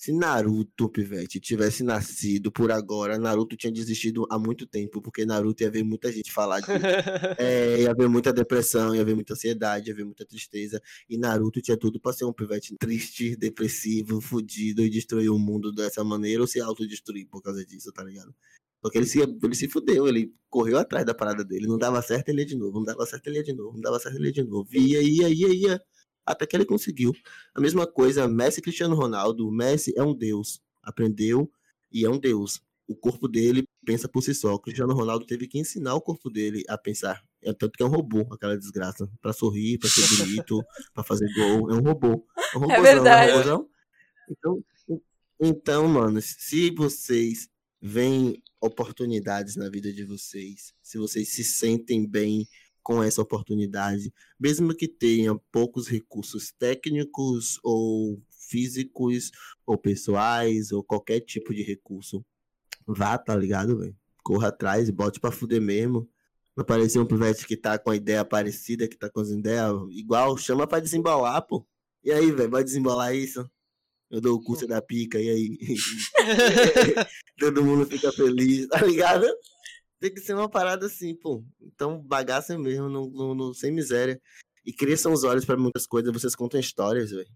Se Naruto, Pivete, tivesse nascido por agora, Naruto tinha desistido há muito tempo, porque Naruto ia ver muita gente falar de. *laughs* É, ia haver muita depressão, ia haver muita ansiedade, ia haver muita tristeza. E Naruto tinha tudo pra ser um pivete triste, depressivo, fudido e destruir o mundo dessa maneira ou se autodestruir por causa disso, tá ligado? Porque ele se, ele se fudeu, ele correu atrás da parada dele. Não dava certo, ele ia de novo. Não dava certo, ele ia de novo. Não dava certo, ele ia de novo. Ia, ia, ia, ia. Até que ele conseguiu. A mesma coisa, Messi e Cristiano Ronaldo. Messi é um deus. Aprendeu e é um deus. O corpo dele pensa por si só. O Cristiano Ronaldo teve que ensinar o corpo dele a pensar. É tanto que é um robô, aquela desgraça. Pra sorrir, pra ser bonito, *laughs* pra fazer gol. É um robô. É, um robôzão, verdade. É um robôzão. Então, então, mano, se vocês veem oportunidades na vida de vocês, se vocês se sentem bem com essa oportunidade, mesmo que tenha poucos recursos técnicos ou físicos ou pessoais ou qualquer tipo de recurso, vá, tá ligado, velho? Corra atrás bote pra fuder mesmo. Não aparecer um pivete que tá com a ideia parecida, que tá com as ideias igual, chama pra desembolar, pô. E aí, velho, vai desembolar isso? Eu dou o curso da pica, e aí? *laughs* *laughs* Todo mundo fica feliz, tá ligado? Tem que ser uma parada assim, pô. Então, bagaça mesmo, no, no- no- sem miséria. E cresçam os olhos pra muitas coisas, vocês contam histórias, velho.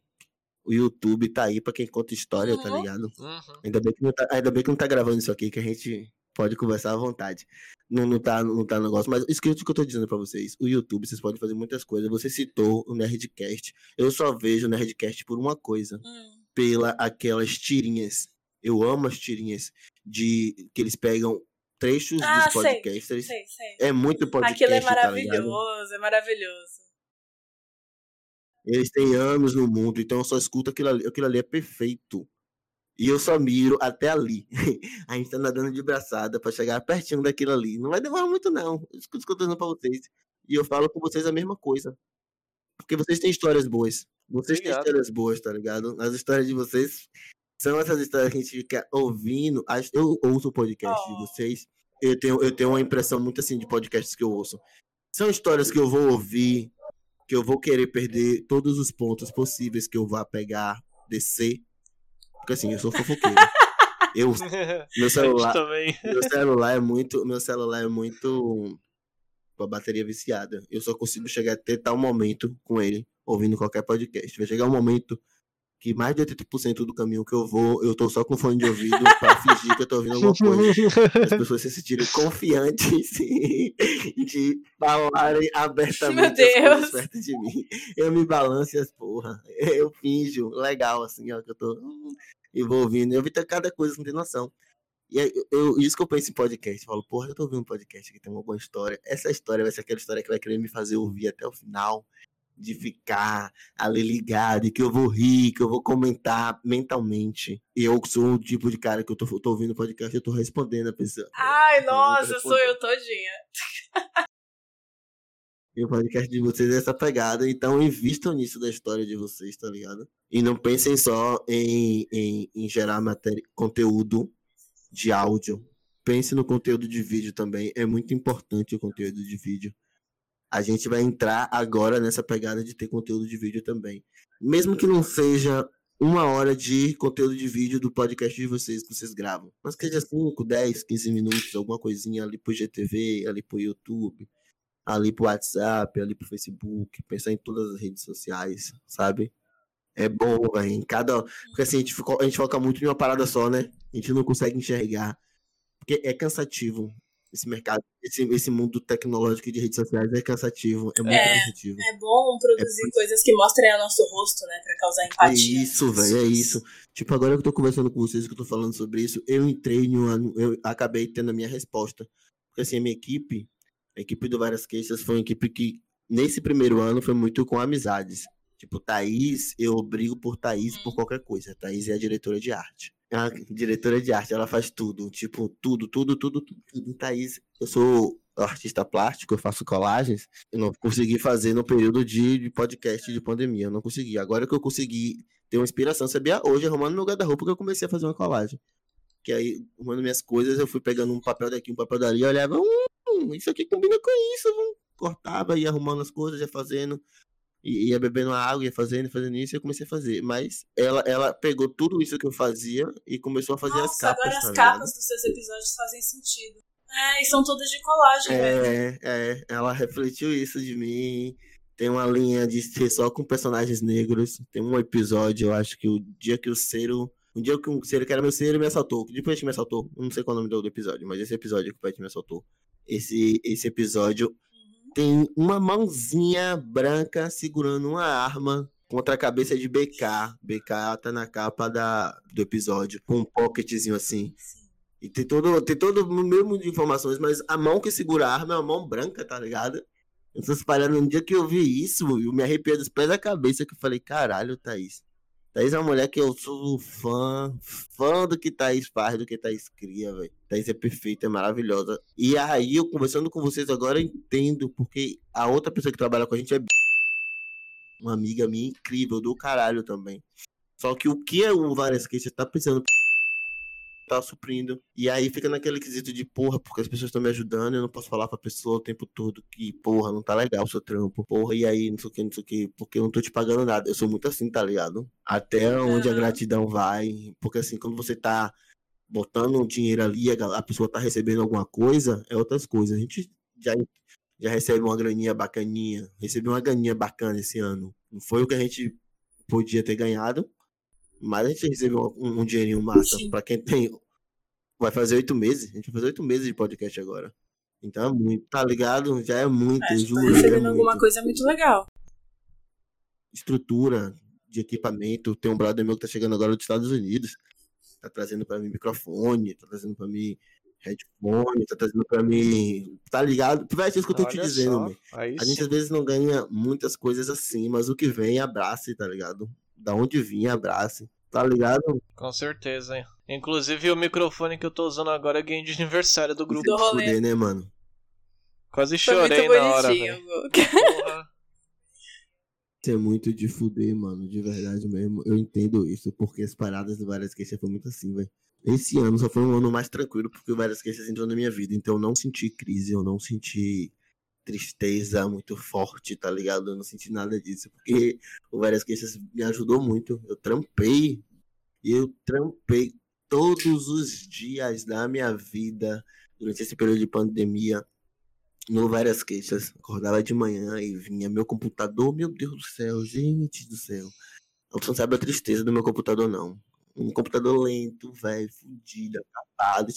O YouTube tá aí pra quem conta história, tá Uhum. ligado? Uhum. Ainda bem, que não tá, ainda bem que não tá gravando isso aqui, que a gente pode conversar à vontade. Não, não, tá, não tá negócio. Mas isso que eu que eu tô dizendo pra vocês. O YouTube, vocês podem fazer muitas coisas. Você citou o Nerdcast. Eu só vejo o Nerdcast por uma coisa. Hum. Pela aquelas tirinhas. Eu amo as tirinhas de que eles pegam trechos Ah, dos sei, podcasters. Sei, sei. É muito podcast, Aquilo é tá maravilhoso, é maravilhoso. Eles têm anos no mundo, então eu só escuto aquilo ali. Aquilo ali é perfeito. E eu só miro até ali. *laughs* A gente tá nadando de braçada pra chegar pertinho daquilo ali. Não vai demorar muito, não. Eu escuto escutando pra vocês. E eu falo com vocês a mesma coisa. Porque vocês têm histórias boas. Vocês têm Obrigado. histórias boas, tá ligado? As histórias de vocês são essas histórias que a gente fica ouvindo. Eu ouço o podcast de Oh. vocês. Eu tenho, eu tenho uma impressão muito assim de podcasts que eu ouço. São histórias que eu vou ouvir, que eu vou querer perder todos os pontos possíveis que eu vá pegar, descer. Porque assim, eu sou fofoqueiro. *laughs* Eu, meu celular, meu celular é muito, meu celular é muito com a bateria viciada. Eu só consigo chegar até tal momento com ele, ouvindo qualquer podcast. Vai chegar um momento que mais de 80% do caminho que eu vou, eu tô só com fone de ouvido *laughs* pra fingir que eu tô ouvindo alguma coisa. As pessoas se sentirem confiantes *laughs* de falarem abertamente Meu as perto de mim. Eu me balanço as porra. *laughs* Eu finjo legal, assim, ó, que eu tô hum, envolvindo. Eu vi cada coisa, não tem noção. E aí, eu, isso que eu penso em podcast. Eu falo, porra, eu tô ouvindo um podcast que tem uma boa história. Essa história vai ser aquela história que vai querer me fazer ouvir até o final. De ficar ali ligado, e que eu vou rir, que eu vou comentar mentalmente. Eu sou o tipo de cara que eu tô, eu tô ouvindo podcast e eu tô respondendo a pessoa. Ai, Eu nossa, responder. sou eu todinha. E o podcast de vocês é essa pegada, então invistam nisso da história de vocês, tá ligado? E não pensem só em, em, em gerar matéria, conteúdo de áudio. Pense no conteúdo de vídeo também. É muito importante o conteúdo de vídeo. A gente vai entrar agora nessa pegada de ter conteúdo de vídeo também. Mesmo que não seja uma hora de conteúdo de vídeo do podcast de vocês que vocês gravam. Mas que seja 5, 10, 15 minutos, alguma coisinha ali pro GTV, ali pro YouTube ali pro WhatsApp, ali pro Facebook, pensar em todas as redes sociais, sabe? É bom. Em cada. Porque assim, a gente, ficou, a gente foca muito em uma parada só, né? A gente não consegue enxergar. Porque é cansativo. Esse mercado, esse, esse mundo tecnológico de redes sociais é cansativo. É muito É. cansativo. É bom produzir coisas que mostrem o nosso rosto, né? Pra causar É empatia. isso, velho, é isso. Tipo, agora que eu tô conversando com vocês, que eu tô falando sobre isso, eu entrei em uma. Eu acabei tendo a minha resposta. Porque assim, a minha equipe, a equipe do Várias Queixas foi uma equipe que, nesse primeiro ano, foi muito com amizades. Tipo, Thaís, eu brigo por Thaís por qualquer coisa. Thaís é a diretora de arte. A diretora de arte, ela faz tudo. Tipo, tudo, tudo, tudo, tudo. tudo. Thaís, eu sou artista plástico, eu faço colagens. Eu não consegui fazer no período de, podcast de pandemia. Eu não consegui. Agora que eu consegui ter uma inspiração, sabia? Hoje, arrumando meu guarda-roupa, que eu comecei a fazer uma colagem. Que aí, arrumando minhas coisas, eu fui pegando um papel daqui, um papel dali, eu olhava, hum, isso aqui combina com isso. hum. Cortava, ia arrumando as coisas, ia fazendo. E ia bebendo água, ia fazendo, fazendo isso, e eu comecei a fazer. Mas ela, ela pegou tudo isso que eu fazia e começou a fazer as Nossa, capas. agora as capas dos seus episódios fazem sentido. É, e são todas de colagem, velho. É, é, ela refletiu isso de mim. Tem uma linha de ser só com personagens negros. Tem um episódio, eu acho que o dia que o Cero. Um dia que um Cero, que era meu Cero, me assaltou. Depois que me assaltou. Não sei qual é o nome do do episódio, mas esse episódio que o Pet me assaltou. Esse, esse episódio tem uma mãozinha branca segurando uma arma contra a cabeça de BK. BK tá na capa da, do episódio, com um pocketzinho assim. E tem todo, tem todo o mesmo de informações, mas a mão que segura a arma é uma mão branca, tá ligado? Eu tô espalhando no dia que eu vi isso, eu me arrepiei dos pés da cabeça, que eu falei, caralho, Thaís. Thaís é uma mulher que eu sou fã, fã do que Thaís faz, do que Thaís cria, velho. Thaís é perfeita, é maravilhosa. E aí, eu conversando com vocês agora, eu entendo, porque a outra pessoa que trabalha com a gente é uma amiga minha incrível, do caralho também. Só que o que o Várias Queixas tá pensando tá suprindo. E aí fica naquele quesito de porra, porque as pessoas estão me ajudando, eu não posso falar pra pessoa o tempo todo que, porra, não tá legal o seu trampo. Porra, e aí, não sei o que, não sei o que, porque eu não tô te pagando nada. Eu sou muito assim, tá ligado? Até onde a gratidão vai. Porque assim, quando você tá botando um dinheiro ali, a pessoa tá recebendo alguma coisa, é outras coisas. A gente já, já recebe uma graninha bacaninha. Recebeu uma graninha bacana esse ano. Não foi o que a gente podia ter ganhado, mas a gente recebeu um, um dinheirinho massa. Sim. Pra quem tem. Vai fazer oito meses. A gente vai fazer oito meses de podcast agora. Então é muito, tá ligado? Já é muito, É, tipo, juro. recebendo é alguma muito. coisa muito legal. Estrutura de equipamento. Tem um brother meu que tá chegando agora dos Estados Unidos. Tá trazendo pra mim microfone, tá trazendo pra mim headphone, tá trazendo pra mim. Tá ligado? Vai, isso que eu tô te Olha dizendo, só, meu. Aí A gente às vezes não ganha muitas coisas assim, mas o que vem, abrace, tá ligado? Da onde vinha, abrace. Tá ligado? Com certeza, hein? Inclusive o microfone que eu tô usando agora é ganhei de aniversário do grupo. Do rolê. Fuder, né, mano? Quase chorei na hora, velho. Isso é muito de fuder, mano. De verdade mesmo. Eu entendo isso, porque as paradas do Várias Queixas foi muito assim, velho. Esse ano só foi um ano mais tranquilo, porque o Várias Queixas entrou na minha vida. Então eu não senti crise, eu não senti tristeza muito forte, tá ligado? Eu não senti nada disso, porque o Várias Queixas me ajudou muito. Eu trampei, eu trampei todos os dias da minha vida durante esse período de pandemia no Várias Queixas. Acordava de manhã e vinha meu computador, meu Deus do céu, gente do céu. Você não sabe a tristeza do meu computador, não. Um computador lento, velho, fudido, acabado.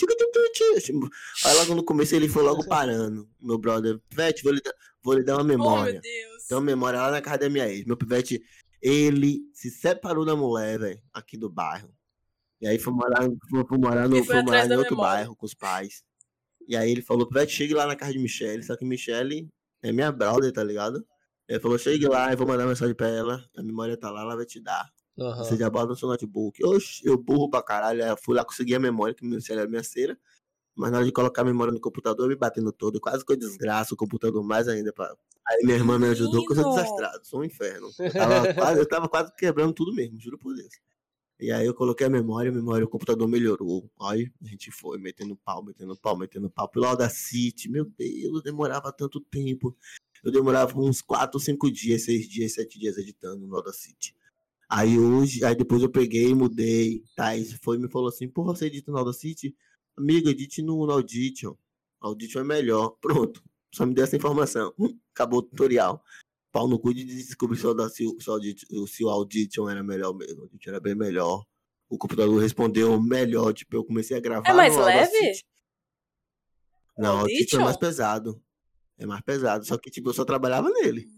Aí logo no começo ele foi logo parando. Meu brother, Pivete, vou lhe dar, vou lhe dar uma Oh, memória. meu Deus. Tem uma memória lá na casa da minha ex. Meu pivete, ele se separou da mulher, velho, aqui do bairro. E aí foi morar, foi, foi morar, no, foi morar em outro memória. bairro com os pais. E aí ele falou, pivete, chegue lá na casa de Michelle. Só que Michelle é minha brother, tá ligado? Ele falou, chegue lá, eu vou mandar mensagem pra ela. A memória tá lá, ela vai te dar. Aham. Você já bota no seu notebook. Oxe, eu burro pra caralho. Eu fui lá conseguir a memória, que Michelle era minha cera. Mas na hora de colocar a memória no computador, eu me batendo todo. Quase que eu desgraço o computador mais ainda. Pra... Aí minha irmã me ajudou, que eu sou desastrado. Sou um inferno. Eu tava, *laughs* quase, eu tava quase quebrando tudo mesmo, juro por Deus. E aí eu coloquei a memória, a memória, o computador melhorou. Aí a gente foi metendo pau, metendo pau, metendo pau. Pelo Audacity, meu Deus, demorava tanto tempo. Eu demorava uns 4, 5 dias, 6 dias, 7 dias editando no Audacity. Aí hoje, aí depois eu peguei, mudei. Thais foi e me falou assim: Porra, você edita no Audacity? Amigo, edite no, no Audition. Audition é melhor. *laughs* Pronto. Só me deu essa informação. *laughs* Acabou o tutorial. Pau no cu de descobrir se se se o Audition era melhor mesmo. O Audition era bem melhor. O computador respondeu melhor. Tipo, eu comecei a gravar. É mais no leve? Audacity. Não, o Audition é mais pesado. É mais pesado. Só que, tipo, eu só trabalhava nele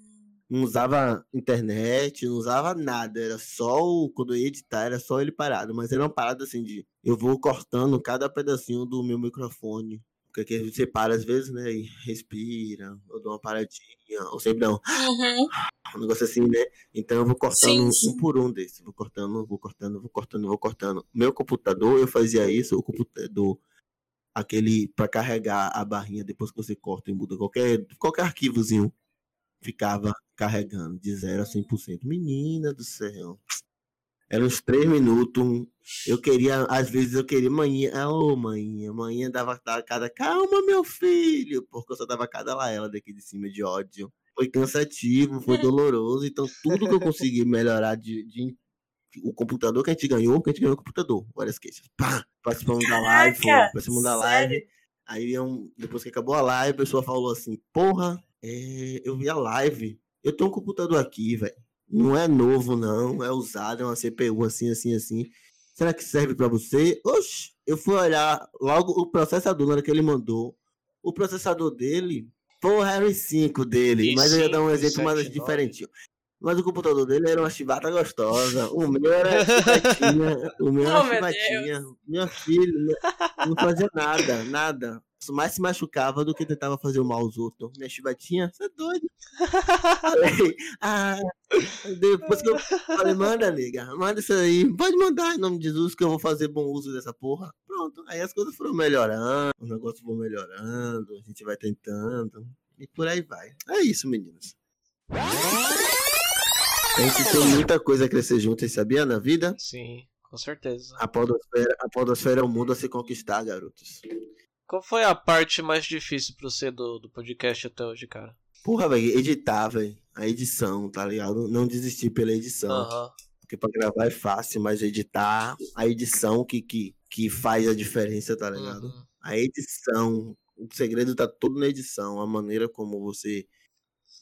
não usava internet, não usava nada, era só o, quando eu ia editar, era só ele parado, mas era uma parada assim de eu vou cortando cada pedacinho do meu microfone, porque aqui você para às vezes, né, e respira, ou dá uma paradinha, ou sempre dá um, Uhum. um negócio assim, né, então eu vou cortando Sim, um- sim. um por um desses, vou cortando, vou cortando, vou cortando, vou cortando. Meu computador, eu fazia isso, o computador aquele para carregar a barrinha depois que você corta e muda qualquer qualquer arquivozinho ficava carregando de 0 a 100%. Menina do céu. Era uns 3 minutos. Eu queria, às vezes eu queria manhã. Ô, manhã. Manhã dava cada. Calma, meu filho. Porque eu só dava cada lá ela daqui de cima de ódio. Foi cansativo, foi doloroso. Então, tudo que eu consegui melhorar de, de- o computador que a gente ganhou, que a gente ganhou o computador. Várias queixas. Pá! Participamos da live, foi. Participamos da live. Aí, depois que acabou a live, a pessoa falou assim: Porra, é, eu vi a live. Eu tenho um computador aqui, velho. Não é novo, não. É usado, é uma CPU assim, assim, assim. Será que serve pra você? Oxe, eu fui olhar logo o processador na hora que ele mandou. O processador dele foi o Harry 5 dele. mas eu ia dar um i5, exemplo mais 79. diferentinho. Mas o computador dele era uma chivata gostosa. O meu era *laughs* chivatinha. O meu era Oh, meu chivatinha. Minha filha não- não fazia nada, nada. Mais se machucava do que tentava fazer o mal aos outros. Minha chivatinha, você é doido. Falei, *laughs* *laughs* ah, depois que eu falei, manda, nega, manda isso aí. Pode mandar em nome de Jesus que eu vou fazer bom uso dessa porra. Pronto. Aí as coisas foram melhorando, os negócios vão melhorando, a gente vai tentando. E por aí vai. É isso, meninos. A gente tem muita coisa a crescer junto, sabia, na vida? Sim, com certeza. A podosfera, a podosfera é um mundo a se conquistar, garotos. Qual foi a parte mais difícil pra você do, do podcast até hoje, cara? Porra, velho, editar, velho. A edição, tá ligado? Não desistir pela edição. Aham. Porque pra gravar é fácil, mas editar, a edição que, que, que faz a diferença, tá ligado? Uhum. A edição, o segredo tá todo na edição, a maneira como você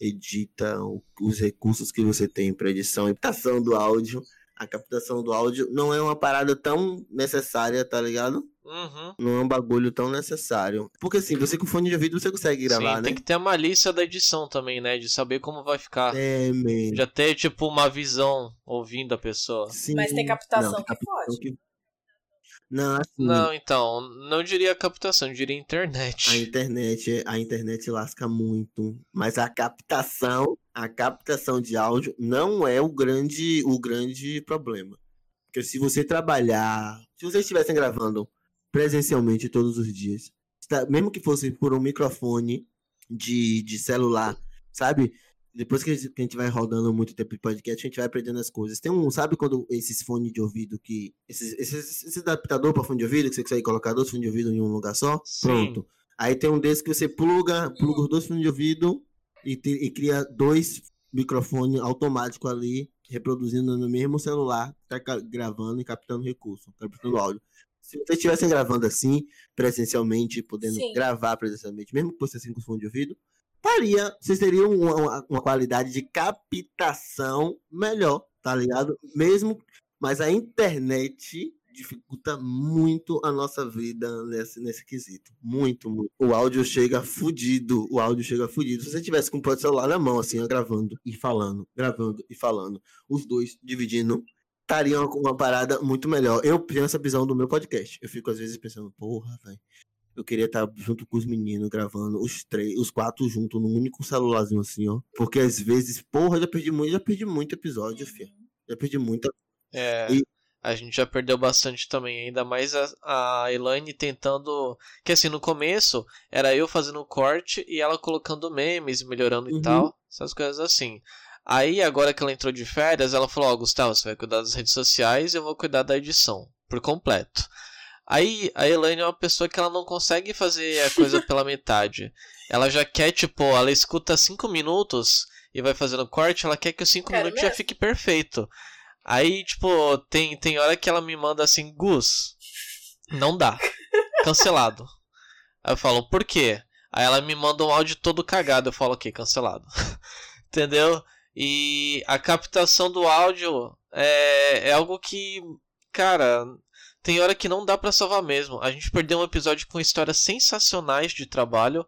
edita, os recursos que você tem pra edição, a captação do áudio. A captação do áudio não é uma parada tão necessária, tá ligado? Uhum. Não é um bagulho tão necessário. Porque assim, você com fone de ouvido você consegue gravar, Sim, né? tem que ter a malícia da edição também, né? De saber como vai ficar. É, man. Já ter, tipo, uma visão ouvindo a pessoa. Sim. Mas tem captação Não, tem que captação pode. que- Não, assim, Não, então, não diria captação, diria A internet. internet, a internet lasca muito, mas a captação, a captação de áudio não é o grande, o grande problema. Porque se você trabalhar, se vocês estivessem gravando presencialmente todos os dias, tá- mesmo que fosse por um microfone de, de celular, sabe? Depois que a gente vai rodando muito tempo de podcast, a gente vai aprendendo as coisas. Tem um, sabe quando esses fones de ouvido que. Esses, esses, esse adaptador para fone de ouvido, que você consegue colocar dois fones de ouvido em um lugar só? Sim. Pronto. Aí tem um desses que você pluga, pluga os dois fones de ouvido e, te- e cria dois microfones automáticos ali, reproduzindo no mesmo celular, tá gravando e captando recurso, captando áudio. Se vocês estivessem gravando assim, presencialmente, podendo Sim. gravar presencialmente, mesmo que fosse assim com fone de ouvido, estaria, vocês teriam uma, uma- qualidade de captação melhor. tá ligado? Mesmo, mas a internet dificulta muito a nossa vida nesse, nesse quesito. Muito, muito. O áudio chega fudido. O áudio chega fudido. Se você tivesse com o celular na mão, assim, ó, gravando e falando, gravando e falando, os dois dividindo, estariam com uma parada muito melhor. Eu tenho essa visão do meu podcast. Eu fico às vezes pensando, porra, velho. Eu queria estar junto com os meninos gravando os três, os quatro juntos num único celularzinho assim, ó. Porque às vezes, porra, já perdi muito, já perdi muito episódio, filho. Já perdi muita. É. E- A gente já perdeu bastante também, ainda mais a, a Elaine tentando. Que assim, no começo era eu fazendo o corte e ela colocando memes, melhorando Uhum. e tal, essas coisas assim. Aí, agora que ela entrou de férias, ela falou: Ó, Gustavo, você vai cuidar das redes sociais e eu vou cuidar da edição, por completo. Aí, a Elaine é uma pessoa que ela não consegue fazer a coisa *laughs* pela metade. Ela já quer, tipo, ela escuta cinco minutos e vai fazendo corte, ela quer que os cinco Quero minutos já mesmo. fique perfeito. Aí, tipo, tem, tem hora que ela me manda assim, Gus, não dá. Cancelado. Aí eu falo, por quê? Aí ela me manda um áudio todo cagado. Eu falo, ok, cancelado. *laughs* Entendeu? E a captação do áudio é, é algo que, cara, tem hora que não dá pra salvar mesmo. A gente perdeu um episódio com histórias sensacionais de trabalho,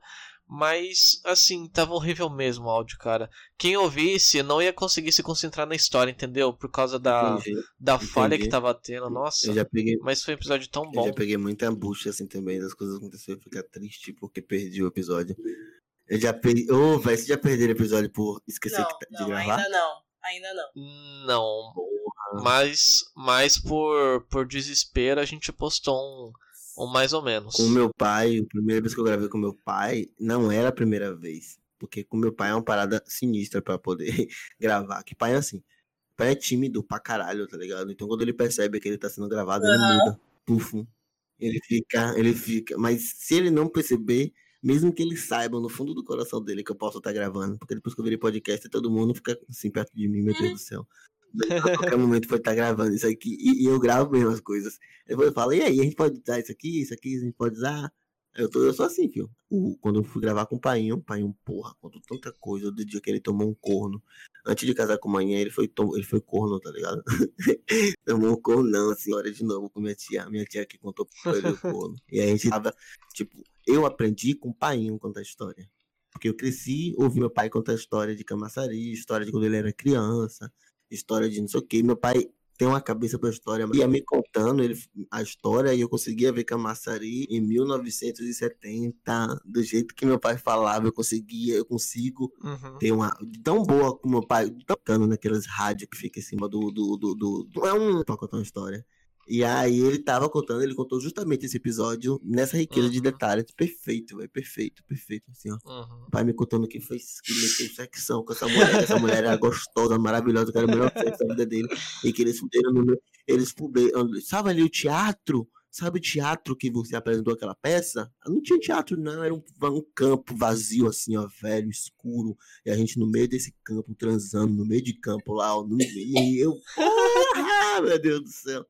mas assim, tava horrível mesmo o áudio, cara. Quem ouvisse não ia conseguir se concentrar na história, entendeu? Por causa da, Entendi. da falha que tava tendo. Nossa, Eu já peguei. mas foi um episódio tão Eu bom. já peguei muita bucha assim também das coisas aconteceram, ficar triste porque perdi o episódio. Eu já perdi. Ô, velho, você já perdeu o episódio por esquecer Não, que tá- de não, gravar? ainda não. Ainda não. Não, mas, mas por, por desespero a gente postou um, um mais ou menos. Com o meu pai, a primeira vez que eu gravei com meu pai, não era a primeira vez. Porque com meu pai é uma parada sinistra pra poder *laughs* gravar. Que pai é assim. Pai é tímido pra caralho, tá ligado? Então quando ele percebe que ele tá sendo gravado, ele Aham. muda. Pufo. Ele fica, ele fica. Mas se ele não perceber, mesmo que ele saiba no fundo do coração dele que eu posso estar gravando, porque depois que eu virei podcast, todo mundo fica assim perto de mim, meu Deus do céu. A qualquer momento pode estar gravando isso aqui. E, e eu gravo mesmo as coisas. Depois eu falo, e aí, a gente pode usar isso aqui, isso aqui, a gente pode usar. Eu, tô, eu sou assim, filho. O, quando eu fui gravar com o Painho, o Painho, porra, contou tanta coisa do dia que ele tomou um corno. Antes de casar com a manhã, ele foi, tom- ele foi corno, tá ligado? *laughs* tomou um corno, não, assim, olha de novo com minha tia. Minha tia que contou pra ele o corno. E a gente tava, tipo, eu aprendi com o Painho contar a história. Porque eu cresci, ouvi meu pai contar a história de Camaçari, história de quando ele era criança, história de não sei o que. Meu pai tem uma cabeça pra história. Ia me contando ele, a história e eu conseguia ver Camaçari em 1970, do jeito que meu pai falava, eu conseguia, eu consigo Uhum. ter uma tão boa como meu pai, tocando naquelas rádios que fica em cima do. do, do, do, do- é um. pra contar uma história. E aí ele tava contando, ele contou justamente esse episódio nessa riqueza de Uhum. detalhes. Perfeito, velho. Perfeito, perfeito. Assim, ó. Uhum. O pai me contando que foi que meteu sexão com essa mulher. Essa mulher era gostosa, maravilhosa, que era o melhor sexo da vida dele. E que eles fuderam no. Eles fuderam. Sabe ali o teatro? Sabe o teatro que você apresentou aquela peça? Não tinha teatro, não. Era um, um campo vazio, assim, ó, velho, escuro. E a gente no meio desse campo, transando, no meio de campo lá, ó, no meio. E eu. *laughs* Ah, meu Deus do céu.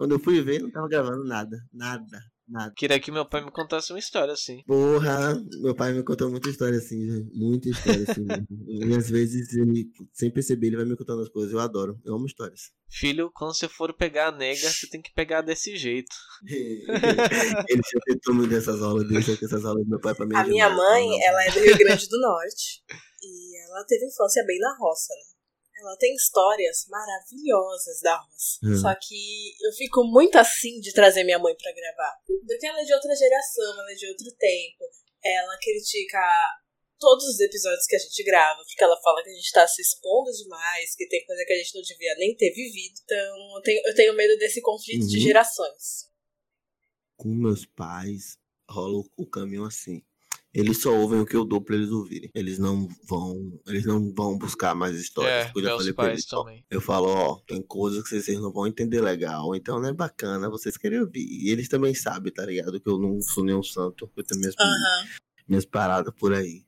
Quando eu fui ver, não tava gravando nada. Nada. Nada. Queria que meu pai me contasse uma história assim. Porra, meu pai me contou muita história assim, já. Muita história assim. mesmo. *laughs* e às vezes, ele, sem perceber, ele vai me contando as coisas. Eu adoro. Eu amo histórias. Filho, quando você for pegar a nega, você tem que pegar desse jeito. *laughs* ele já tentou me dar essas aulas dele, só que essas aulas do meu pai pra mim. é A minha demais, mãe, ela é do Rio Grande do Norte. E ela teve infância bem na roça, né? Ela tem histórias maravilhosas da roça. Hum. Só que eu fico muito assim de trazer minha mãe pra gravar. Porque ela é de outra geração, ela é de outro tempo. Ela critica todos os episódios que a gente grava, porque ela fala que a gente tá se expondo demais, que tem coisa que a gente não devia nem ter vivido. Então eu tenho, eu tenho medo desse conflito de Uhum. gerações. Com meus pais, rola o, o caminho assim. Eles só ouvem o que eu dou pra eles ouvirem. Eles não vão. Eles não vão buscar mais histórias. É, eu já falei pra eles, ó. Eu falo, ó, tem coisas que vocês não vão entender legal, então não é bacana vocês querem ouvir. E eles também sabem, tá ligado? Que eu não sou nenhum santo, eu tenho minhas, Aham. minhas paradas por aí.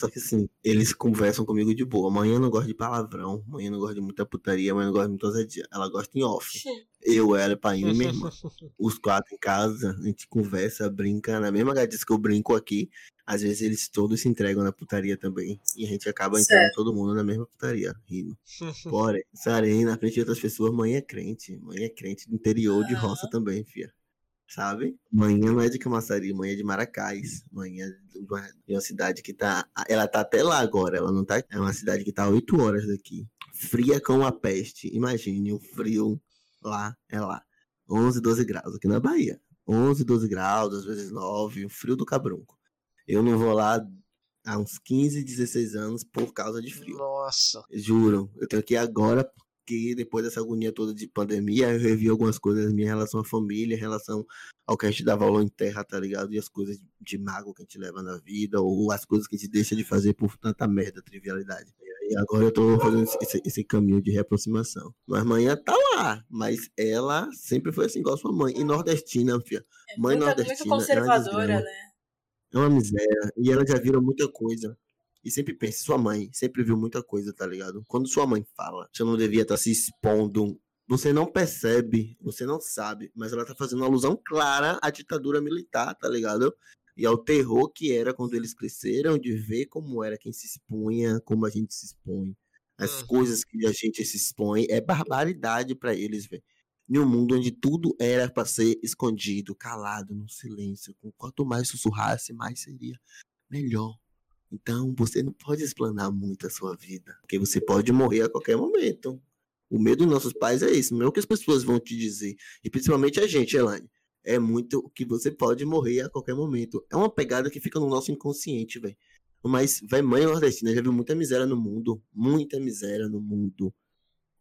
Só que assim, eles conversam comigo de boa. Amanhã eu não gosto de palavrão, amanhã eu não gosto de muita putaria, amanhã eu não gosto de muita ousadia. Ela gosta em off. Eu, ela, pai e minha irmã. *laughs* Os quatro em casa, a gente conversa, brinca. Na mesma gadice que eu brinco aqui, às vezes eles todos se entregam na putaria também. E a gente acaba entrando Certo. todo mundo na mesma putaria, rindo. Porém, sarei na frente de outras pessoas, mãe é crente. Mãe é crente do interior de roça também, fia. Sabe? Mãe não é de Camaçari, mãe é de Maracás. Mãe é de uma, de uma cidade que tá. Ela tá até lá agora, ela não tá. É uma cidade que tá a 8 horas daqui. Fria como a peste. Imagine o frio lá, é lá. 11, 12 graus aqui na Bahia. 11, 12 graus, às vezes 9, o frio do cabrunco. Eu não vou lá há uns 15, 16 anos por causa de frio. Nossa. Juro, eu tenho que ir agora porque depois dessa agonia toda de pandemia, eu revi algumas coisas minha em relação à família, em relação ao que a gente dá valor em terra, tá ligado? E as coisas de mago que a gente leva na vida, ou as coisas que a gente deixa de fazer por tanta merda, trivialidade. E agora eu tô fazendo esse- esse, caminho de reaproximação. Mas amanhã tá lá, mas ela sempre foi assim, igual a sua mãe. E nordestina, filha. É Mãe muita, nordestina muito é uma conservadora, desgrama. né? É uma miséria. E ela já viram muita coisa. E sempre pense, sua mãe sempre viu muita coisa, tá ligado? Quando sua mãe fala, você não devia estar se expondo. Você não percebe, você não sabe, mas ela tá fazendo uma alusão clara à ditadura militar, tá ligado? E ao terror que era quando eles cresceram, de ver como era quem se expunha, como a gente se expõe. As Uhum. coisas que a gente se expõe é barbaridade pra eles, velho. Em um mundo onde tudo era pra ser escondido, calado, no silêncio. Com Quanto mais sussurrasse, mais seria melhor. Então, você não pode explanar muito a sua vida, porque você pode morrer a qualquer momento. O medo dos nossos pais é isso, não é o que as pessoas vão te dizer. E principalmente a gente, Elaine. É muito que você pode morrer a qualquer momento. É uma pegada que fica no nosso inconsciente, velho. Mas, vai, mãe nordestina já viu muita miséria no mundo. Muita miséria no mundo.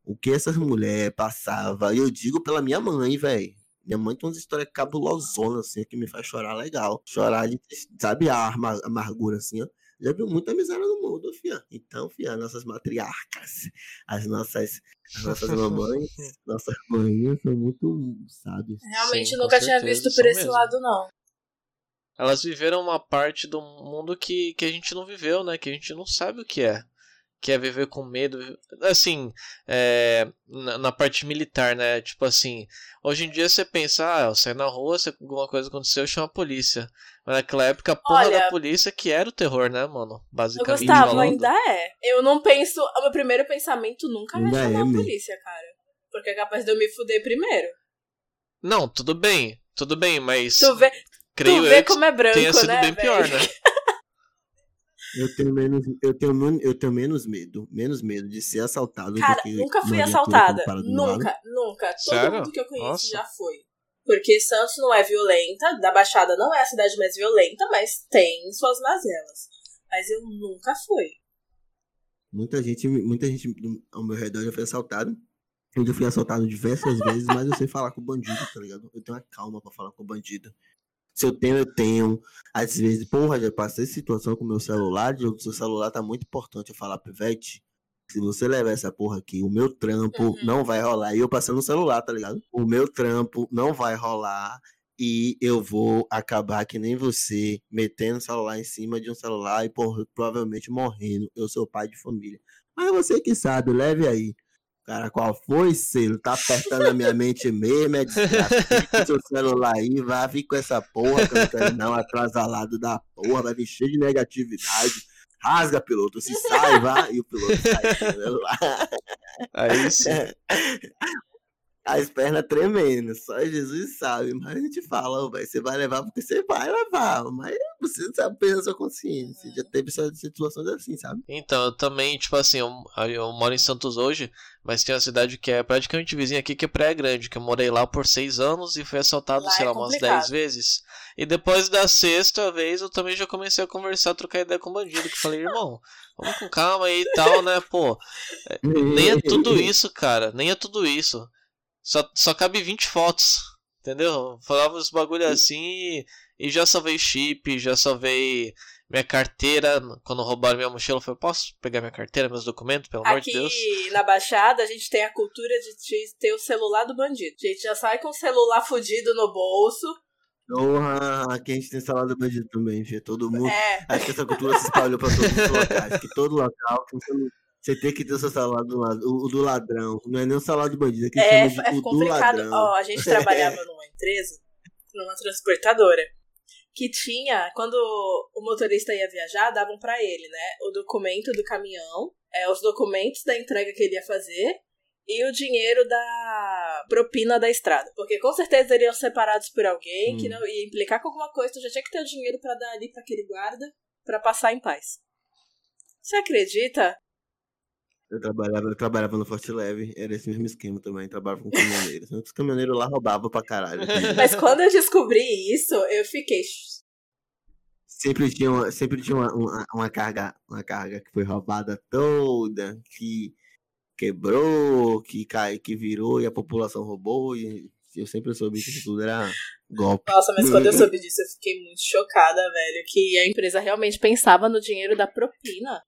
O que essas mulheres passavam. E eu digo pela minha mãe, velho. Minha mãe tem umas histórias cabulosonas, assim, que me faz chorar legal. Chorar sabe, a amargura, assim, ó. Já viu muita miséria no mundo, fia. Então, fia, nossas matriarcas, as nossas, as nossas mamães, *laughs* nossas mães são muito sábias. Realmente Sim, nunca tinha certeza, visto por esse mesmo. lado, não. Elas viveram uma parte do mundo que, que a gente não viveu, né? Que a gente não sabe o que é. Que é viver com medo. Assim, é, na, na parte militar, né? Tipo assim, hoje em dia você pensa, ah, eu saio na rua, se alguma coisa aconteceu, chama a polícia. Mas naquela época, a porra Olha, da polícia que era o terror, né, mano? Eu Basicamente. Gustavo, falando. ainda é. Eu não penso. O meu primeiro pensamento nunca vai Ainda chamar é, a polícia, cara. Porque é capaz de eu me fuder primeiro. Não, tudo bem, tudo bem, mas Tu vê, creio tu vê eu como é branco, tenha sido né? bem velho? pior, né? *laughs* Eu tenho menos, eu tenho, eu tenho menos medo, menos medo de ser assaltado Cara, do que nunca fui assaltada. para. Nunca, nunca. Todo Sério? mundo que eu conheço Nossa. já foi. Porque Santos não é violenta, da Baixada não é a cidade mais violenta, mas tem suas mazelas. Mas eu nunca fui. Muita gente, muita gente ao meu redor já foi assaltado. Eu já fui assaltado diversas vezes, mas eu sei falar com o bandido, tá ligado? Eu tenho uma calma pra falar com o bandido. Se eu tenho, eu tenho. Às vezes, porra, já passei situação com meu celular, de o seu celular tá muito importante. Eu falar, Pivete, se você levar essa porra aqui, o meu trampo Uhum. não vai rolar. E eu passando no celular, tá ligado? O meu trampo não vai rolar. E eu vou acabar que nem você, metendo o celular em cima de um celular e porra, provavelmente morrendo. Eu sou pai de família. Mas você que sabe, leve aí. Cara, qual foi, Selo? Tá apertando a minha mente mesmo, é desgraça. Fica com seu celular aí, vai vir com essa porra que eu não quero não, atrasalado da porra, vai vir cheio de negatividade. Rasga, piloto, se sai, vai, e o piloto sai. Aí sim. *laughs* As pernas tremendo, só Jesus sabe. Mas a gente fala, ó, vai, você vai levar porque você vai levar. Mas você sabe pela sua consciência. Já teve essas situações assim, sabe? Então, eu também, tipo assim, eu, eu moro em Santos hoje, mas tem uma cidade que é praticamente vizinha aqui, que é Praia Grande, que eu morei lá por seis anos e fui assaltado, Lá sei é lá, umas dez vezes. E depois da sexta vez, eu também já comecei a conversar, trocar ideia com o bandido, que falei, irmão, vamos com calma aí e tal, né, pô. é, Nem é tudo *laughs* isso, cara, nem é tudo isso. Só, só cabe 20 fotos, entendeu? Falava uns bagulho assim e, e já salvei chip, já salvei minha carteira. Quando roubaram minha mochila, eu falei, posso pegar minha carteira, meus documentos, pelo amor de Aqui Deus? na Baixada, a gente tem a cultura de te- ter o celular do bandido. A gente já sai com o celular fudido no bolso. Porra, aqui a gente tem salada bandido também, filho. Todo mundo. É, Acho que essa cultura se espalhou pra todos os locais. Que todo local tem celu- Você tem que ter o seu salário do, o, do ladrão. Não é nem o salário de bandido, é que É, chama de, é complicado. Ó, a gente trabalhava *laughs* numa empresa, numa transportadora, que tinha, quando o motorista ia viajar, davam pra ele, né? O documento do caminhão, é, os documentos da entrega que ele ia fazer e o dinheiro da propina da estrada. Porque com certeza iriam separados por alguém que Hum. não ia implicar com alguma coisa, tu já tinha que ter o dinheiro pra dar ali pra aquele guarda pra passar em paz. Você acredita? Eu trabalhava, eu trabalhava no Forte Leve, era esse mesmo esquema também, trabalhava com caminhoneiros. Os caminhoneiros lá roubavam pra caralho. *laughs* Mas quando eu descobri isso, eu fiquei. Sempre tinha, uma, sempre tinha uma, uma, uma carga, uma carga que foi roubada toda, que quebrou, que cai, que virou e a população roubou. E eu sempre soube que isso tudo era golpe. Nossa, mas quando eu *laughs* soube disso, eu fiquei muito chocada, velho. Que a empresa realmente pensava no dinheiro da propina.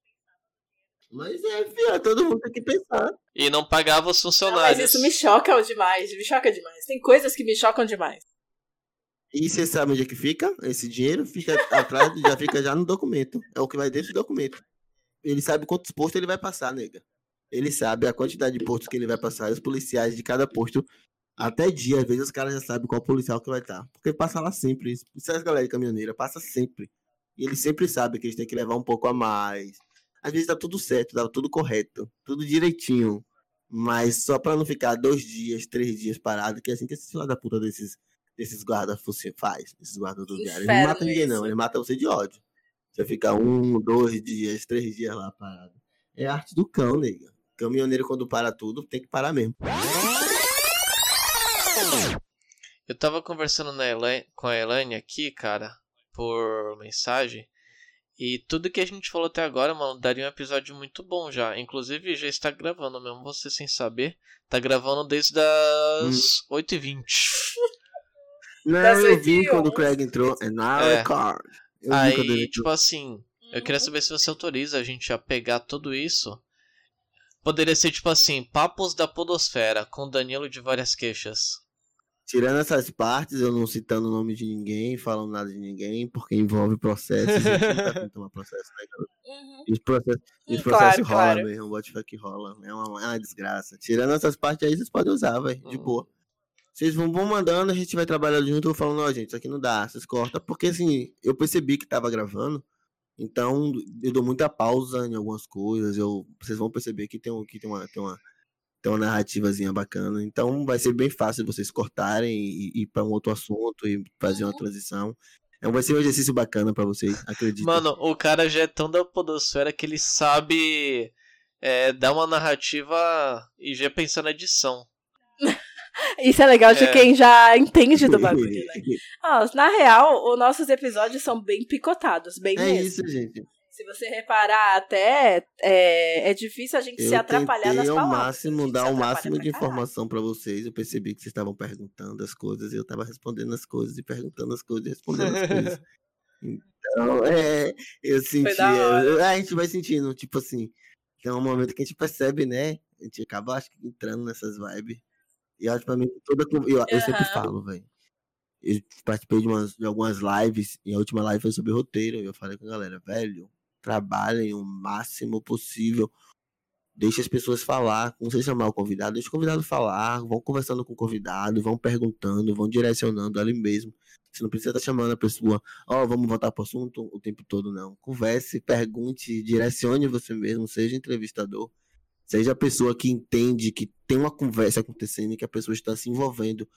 Mas é, filha, todo mundo tem que pensar. E não pagava os Não, mas funcionários. isso me choca demais, me choca demais. Tem coisas que me chocam demais. E você sabe onde é que fica? Esse dinheiro fica atrás, já fica já no documento. É o que vai dentro do documento. Ele sabe quantos postos ele vai passar, nega. Ele sabe a quantidade de postos que ele vai passar. E os policiais de cada posto, até dia, às vezes os caras já sabem qual policial que vai estar. Porque passa lá sempre. Isso isso é as galera de caminhoneira, passa sempre. E eles sempre sabem que eles têm que levar um pouco a mais. Às vezes tá tudo certo, tá tudo correto, tudo direitinho. Mas só pra não ficar dois dias, três dias parado, que é assim que esses filha da puta desses, desses guardas faz, esses guardas do diário. Eles não matam ninguém, não, eles matam você de ódio. Você fica um, dois dias, três dias lá parado. É a arte do cão, nega. Caminhoneiro, quando para tudo, tem que parar mesmo. Eu tava conversando na com a Elaine aqui, cara, por mensagem. E tudo que a gente falou até agora, mano, daria um episódio muito bom já. Inclusive, já está gravando mesmo, você sem saber. Tá gravando desde as 8h20. Não, Das eu vi quando o. Craig entrou. É na É. Eu ele Aí, tipo assim, eu queria saber se você autoriza a gente a pegar tudo isso. Poderia ser tipo assim, papos da podosfera, com Danilo de várias queixas. Tirando essas partes, eu não citando o nome de ninguém, falando nada de ninguém, porque envolve processos. e a gente não tá *laughs* tomar processo, né? Uhum. E os processos, e os processos claro, rolam claro. mesmo, o que rola. É uma, é uma desgraça. Tirando essas partes aí, vocês podem usar, velho, de Hum. boa. Vocês vão, vão mandando, a gente vai trabalhando junto, eu vou falando, ó, gente, isso aqui não dá, vocês cortam. Porque assim, eu percebi que tava gravando, então eu dou muita pausa em algumas coisas, eu, vocês vão perceber que tem, um, que tem uma. Tem uma tem uma narrativazinha bacana. Então vai ser bem fácil vocês cortarem e e ir para um outro assunto e fazer uma Uhum. transição. Então vai ser um exercício bacana para vocês, acredito. Mano, o cara já é tão da podosfera que ele sabe é, dar uma narrativa e já pensar na edição. *laughs* Isso é legal de É. quem já entende do bagulho, né? *laughs* Ah, na real, os nossos episódios são bem picotados, bem é mesmo. isso, gente. Se você reparar até, é, é difícil a gente Eu se atrapalhar nas palavras. máximo A gente dar o máximo de informação para vocês. Eu percebi que vocês estavam perguntando as coisas e eu estava respondendo as coisas e perguntando as coisas e respondendo as coisas. *laughs* Então, é, eu senti, eu- a gente vai sentindo, tipo assim, tem um momento que a gente percebe, né? A gente acaba acho que entrando nessas vibes. E eu acho pra mim toda eu, eu sempre falo, velho. Eu participei de, umas, de algumas lives e a última live foi sobre roteiro. E eu falei com a galera, velho, trabalhem o máximo possível. Deixa as pessoas falar, não sei chamar o convidado, deixa o convidado falar, vão conversando com o convidado, vão perguntando, vão direcionando ali mesmo. Você não precisa estar chamando a pessoa, ó, vamos voltar pro assunto o tempo todo, não. Converse, pergunte, direcione você mesmo, seja entrevistador. Seja a pessoa que entende que tem uma conversa acontecendo e que a pessoa está se envolvendo.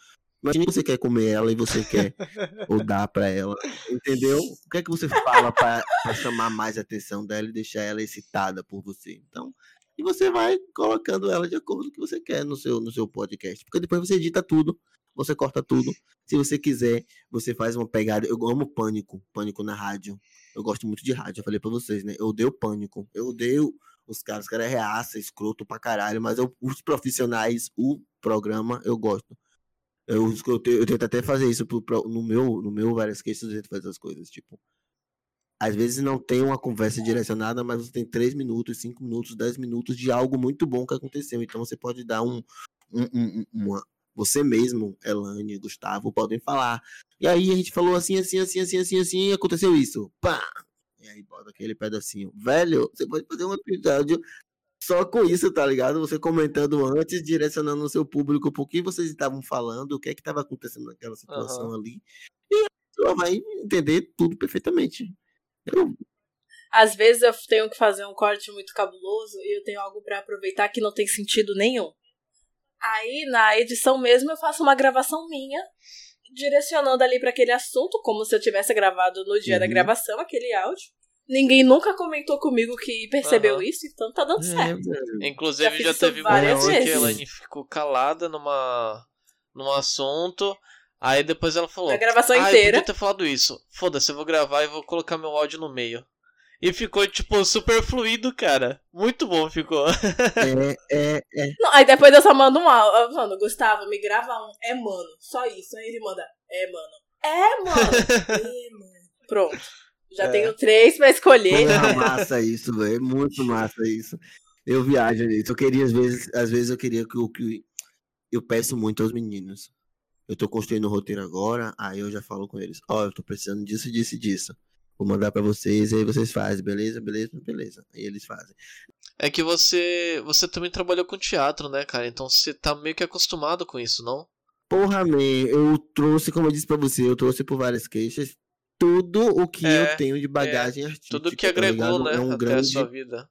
Imagina que você quer comer ela e você quer *laughs* ou dar pra ela. Entendeu? O que é que você fala pra, pra chamar mais a atenção dela e deixar ela excitada por você? Então, e você vai colocando ela de acordo com o que você quer no seu, no seu podcast. Porque depois você edita tudo, você corta tudo. Se você quiser, você faz uma pegada. Eu amo pânico, pânico na rádio. Eu gosto muito de rádio, eu falei pra vocês, né? Eu odeio pânico. Eu odeio os caras, os caras é reaça, escroto pra caralho, mas eu, os profissionais, o programa, eu gosto. Eu, eu, eu tento até fazer isso pro, pro- no meu, no meu várias questões, eu tento fazer as coisas, tipo. Às vezes não tem uma conversa direcionada, mas você tem 3 minutos, 5 minutos, 10 minutos de algo muito bom que aconteceu. Então você pode dar um. um, um- um- uma, você mesmo, Elane, Gustavo, podem falar. E aí a gente falou assim, assim, assim, assim, assim, assim, e aconteceu isso. Pá! E aí bota aquele pedacinho. Velho, você pode fazer um episódio Só com isso, tá ligado? Você comentando antes, direcionando o seu público por que vocês estavam falando, o que é que estava acontecendo naquela situação ali. E a pessoa vai entender tudo perfeitamente. Eu, Às vezes eu tenho que fazer um corte muito cabuloso e eu tenho algo pra aproveitar que não tem sentido nenhum. Aí, na edição mesmo, eu faço uma gravação minha, direcionando ali pra aquele assunto, como se eu tivesse gravado no dia da Uhum. gravação aquele áudio. Ninguém nunca comentou comigo que percebeu Aham. isso, então tá dando é, certo. velho. Inclusive Já já, teve várias momentos que vezes. a Elaine ficou calada numa, num assunto. Aí depois ela falou. A gravação ah, eu inteira. podia ter falado isso. Foda-se, eu vou gravar e vou colocar meu áudio no meio. E ficou, tipo, super fluido, cara. Muito bom ficou. *laughs* É, é, é. Não, aí depois eu só mando um áudio. Eu falo, Gustavo, me grava um. É, mano. Só isso. Aí ele manda. É, mano. É, mano. *laughs* é, mano. Pronto. Já É. tenho três pra escolher. Massa isso, velho. É muito massa isso. Eu viajo nisso. Eu queria, às vezes, às vezes eu queria que o que eu peço muito aos meninos. Eu tô construindo o roteiro agora, aí eu já falo com eles. Ó, eu tô precisando disso, disso e disso. Vou mandar pra vocês, aí vocês fazem, beleza, beleza, beleza. Aí eles fazem. É que você. Você também trabalhou com teatro, né, cara? Então você tá meio que acostumado com isso, não? Porra, man, eu trouxe, como eu disse pra você, eu trouxe por várias queixas tudo o que É, eu tenho de bagagem artística. Tudo que tá agregou, ligado? né? É um grande... a sua vida.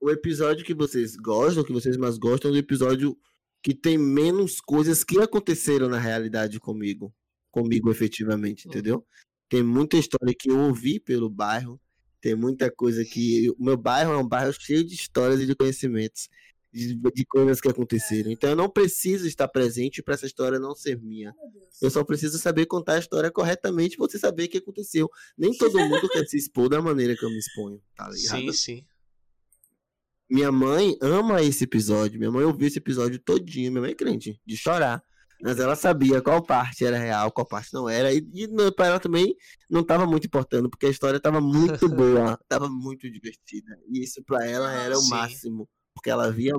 o episódio que vocês gostam, que vocês mais gostam, é o episódio que tem menos coisas que aconteceram na realidade comigo. Comigo, efetivamente, Uhum. entendeu? Tem muita história que eu ouvi pelo bairro. Tem muita coisa que. O meu bairro é um bairro cheio de histórias e de conhecimentos. De, de coisas que aconteceram. Então eu não preciso estar presente para essa história não ser minha. Eu só preciso saber contar a história corretamente pra você saber o que aconteceu. Nem *laughs* todo mundo quer se expor da maneira que eu me exponho, tá ligado? Sim, sim. Minha mãe ama esse episódio. Minha mãe ouviu esse episódio todinho. Minha mãe é crente, de chorar. Mas ela sabia qual parte era real, qual parte não era. E, e pra ela também não tava muito importando, porque a história tava muito *laughs* boa, tava muito divertida. E isso pra ela era o Sim. máximo. Porque ela via,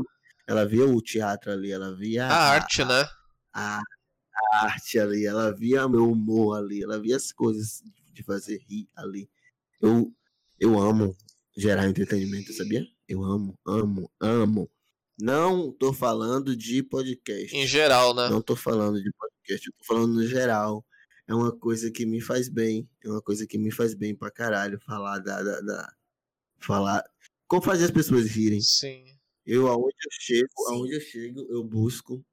ela via o teatro ali, ela via A arte, né? a, a arte ali, ela via o meu humor ali, ela via as coisas de fazer rir ali. Eu, eu amo gerar entretenimento, sabia? Eu amo, amo, amo. Não tô falando de podcast. Em geral, né? Não tô falando de podcast, eu tô falando no geral. É uma coisa que me faz bem. É uma coisa que me faz bem pra caralho. Falar da. da, da- falar. Como fazer as pessoas rirem. Sim. Eu, aonde eu chego, Sim. aonde eu chego, eu busco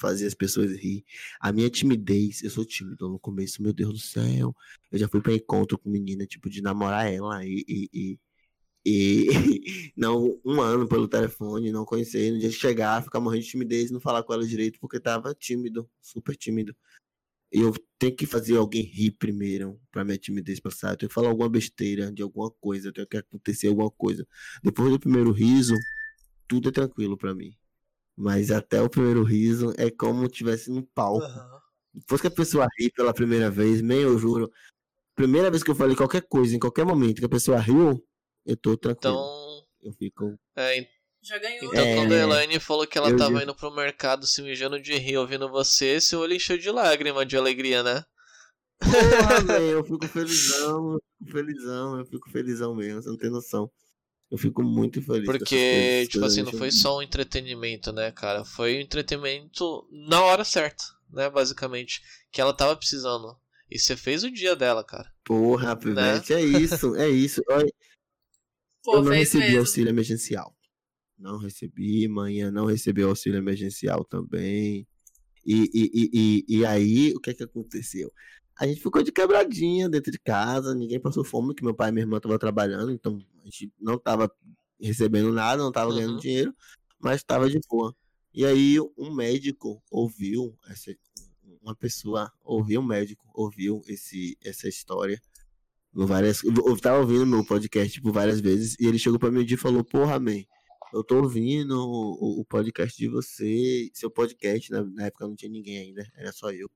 fazer as pessoas rir. A minha timidez, eu sou tímido no começo, meu Deus do céu. Eu já fui pra encontro com menina, tipo, de namorar ela e. e, e, e *laughs* não, um ano pelo telefone, não conhecer, no dia de chegar, ficar morrendo de timidez, não falar com ela direito, porque tava tímido, super tímido. Eu tenho que fazer alguém rir primeiro pra minha timidez passar. Eu tenho que falar alguma besteira de alguma coisa, eu tenho que acontecer alguma coisa. Depois do primeiro riso, tudo é tranquilo pra mim. Mas até o primeiro riso é como tivesse no palco. Aham. Depois que a pessoa ri pela primeira vez, nem eu juro. Primeira vez que eu falei qualquer coisa, em qualquer momento que a pessoa riu, eu tô tranquilo. Então. Eu fico. É, Já ganhou. Então, É, quando a Elaine falou que ela eu tava indo pro mercado se mijando de rir ouvindo você, seu olho encheu de lágrima de alegria, né? Porra, *laughs* velho, eu fico felizão, eu fico felizão, eu fico felizão mesmo, você não tem noção. Eu fico muito feliz. Porque, tipo assim, não foi só um entretenimento, né, cara? Foi um entretenimento na hora certa, né, basicamente. Que ela tava precisando. E você fez o dia dela, cara. Porra, Pivete, é isso, é isso. *laughs* Pô, eu não recebi mesmo. auxílio emergencial. Não recebi, manhã não recebeu auxílio emergencial também. E, e, e, e, aí, o que é que aconteceu? A gente ficou de quebradinha dentro de casa, ninguém passou fome, porque meu pai e minha irmã estavam trabalhando, então a gente não tava recebendo nada, não tava ganhando Uhum. dinheiro, mas tava de boa. E aí, um médico ouviu, essa, uma pessoa ouviu, um médico ouviu esse, essa história no várias, eu tava ouvindo meu podcast por várias vezes e ele chegou pra mim dia e falou: Porra, man, eu tô ouvindo o, o podcast de você, seu podcast, na, na época não tinha ninguém ainda, era só eu.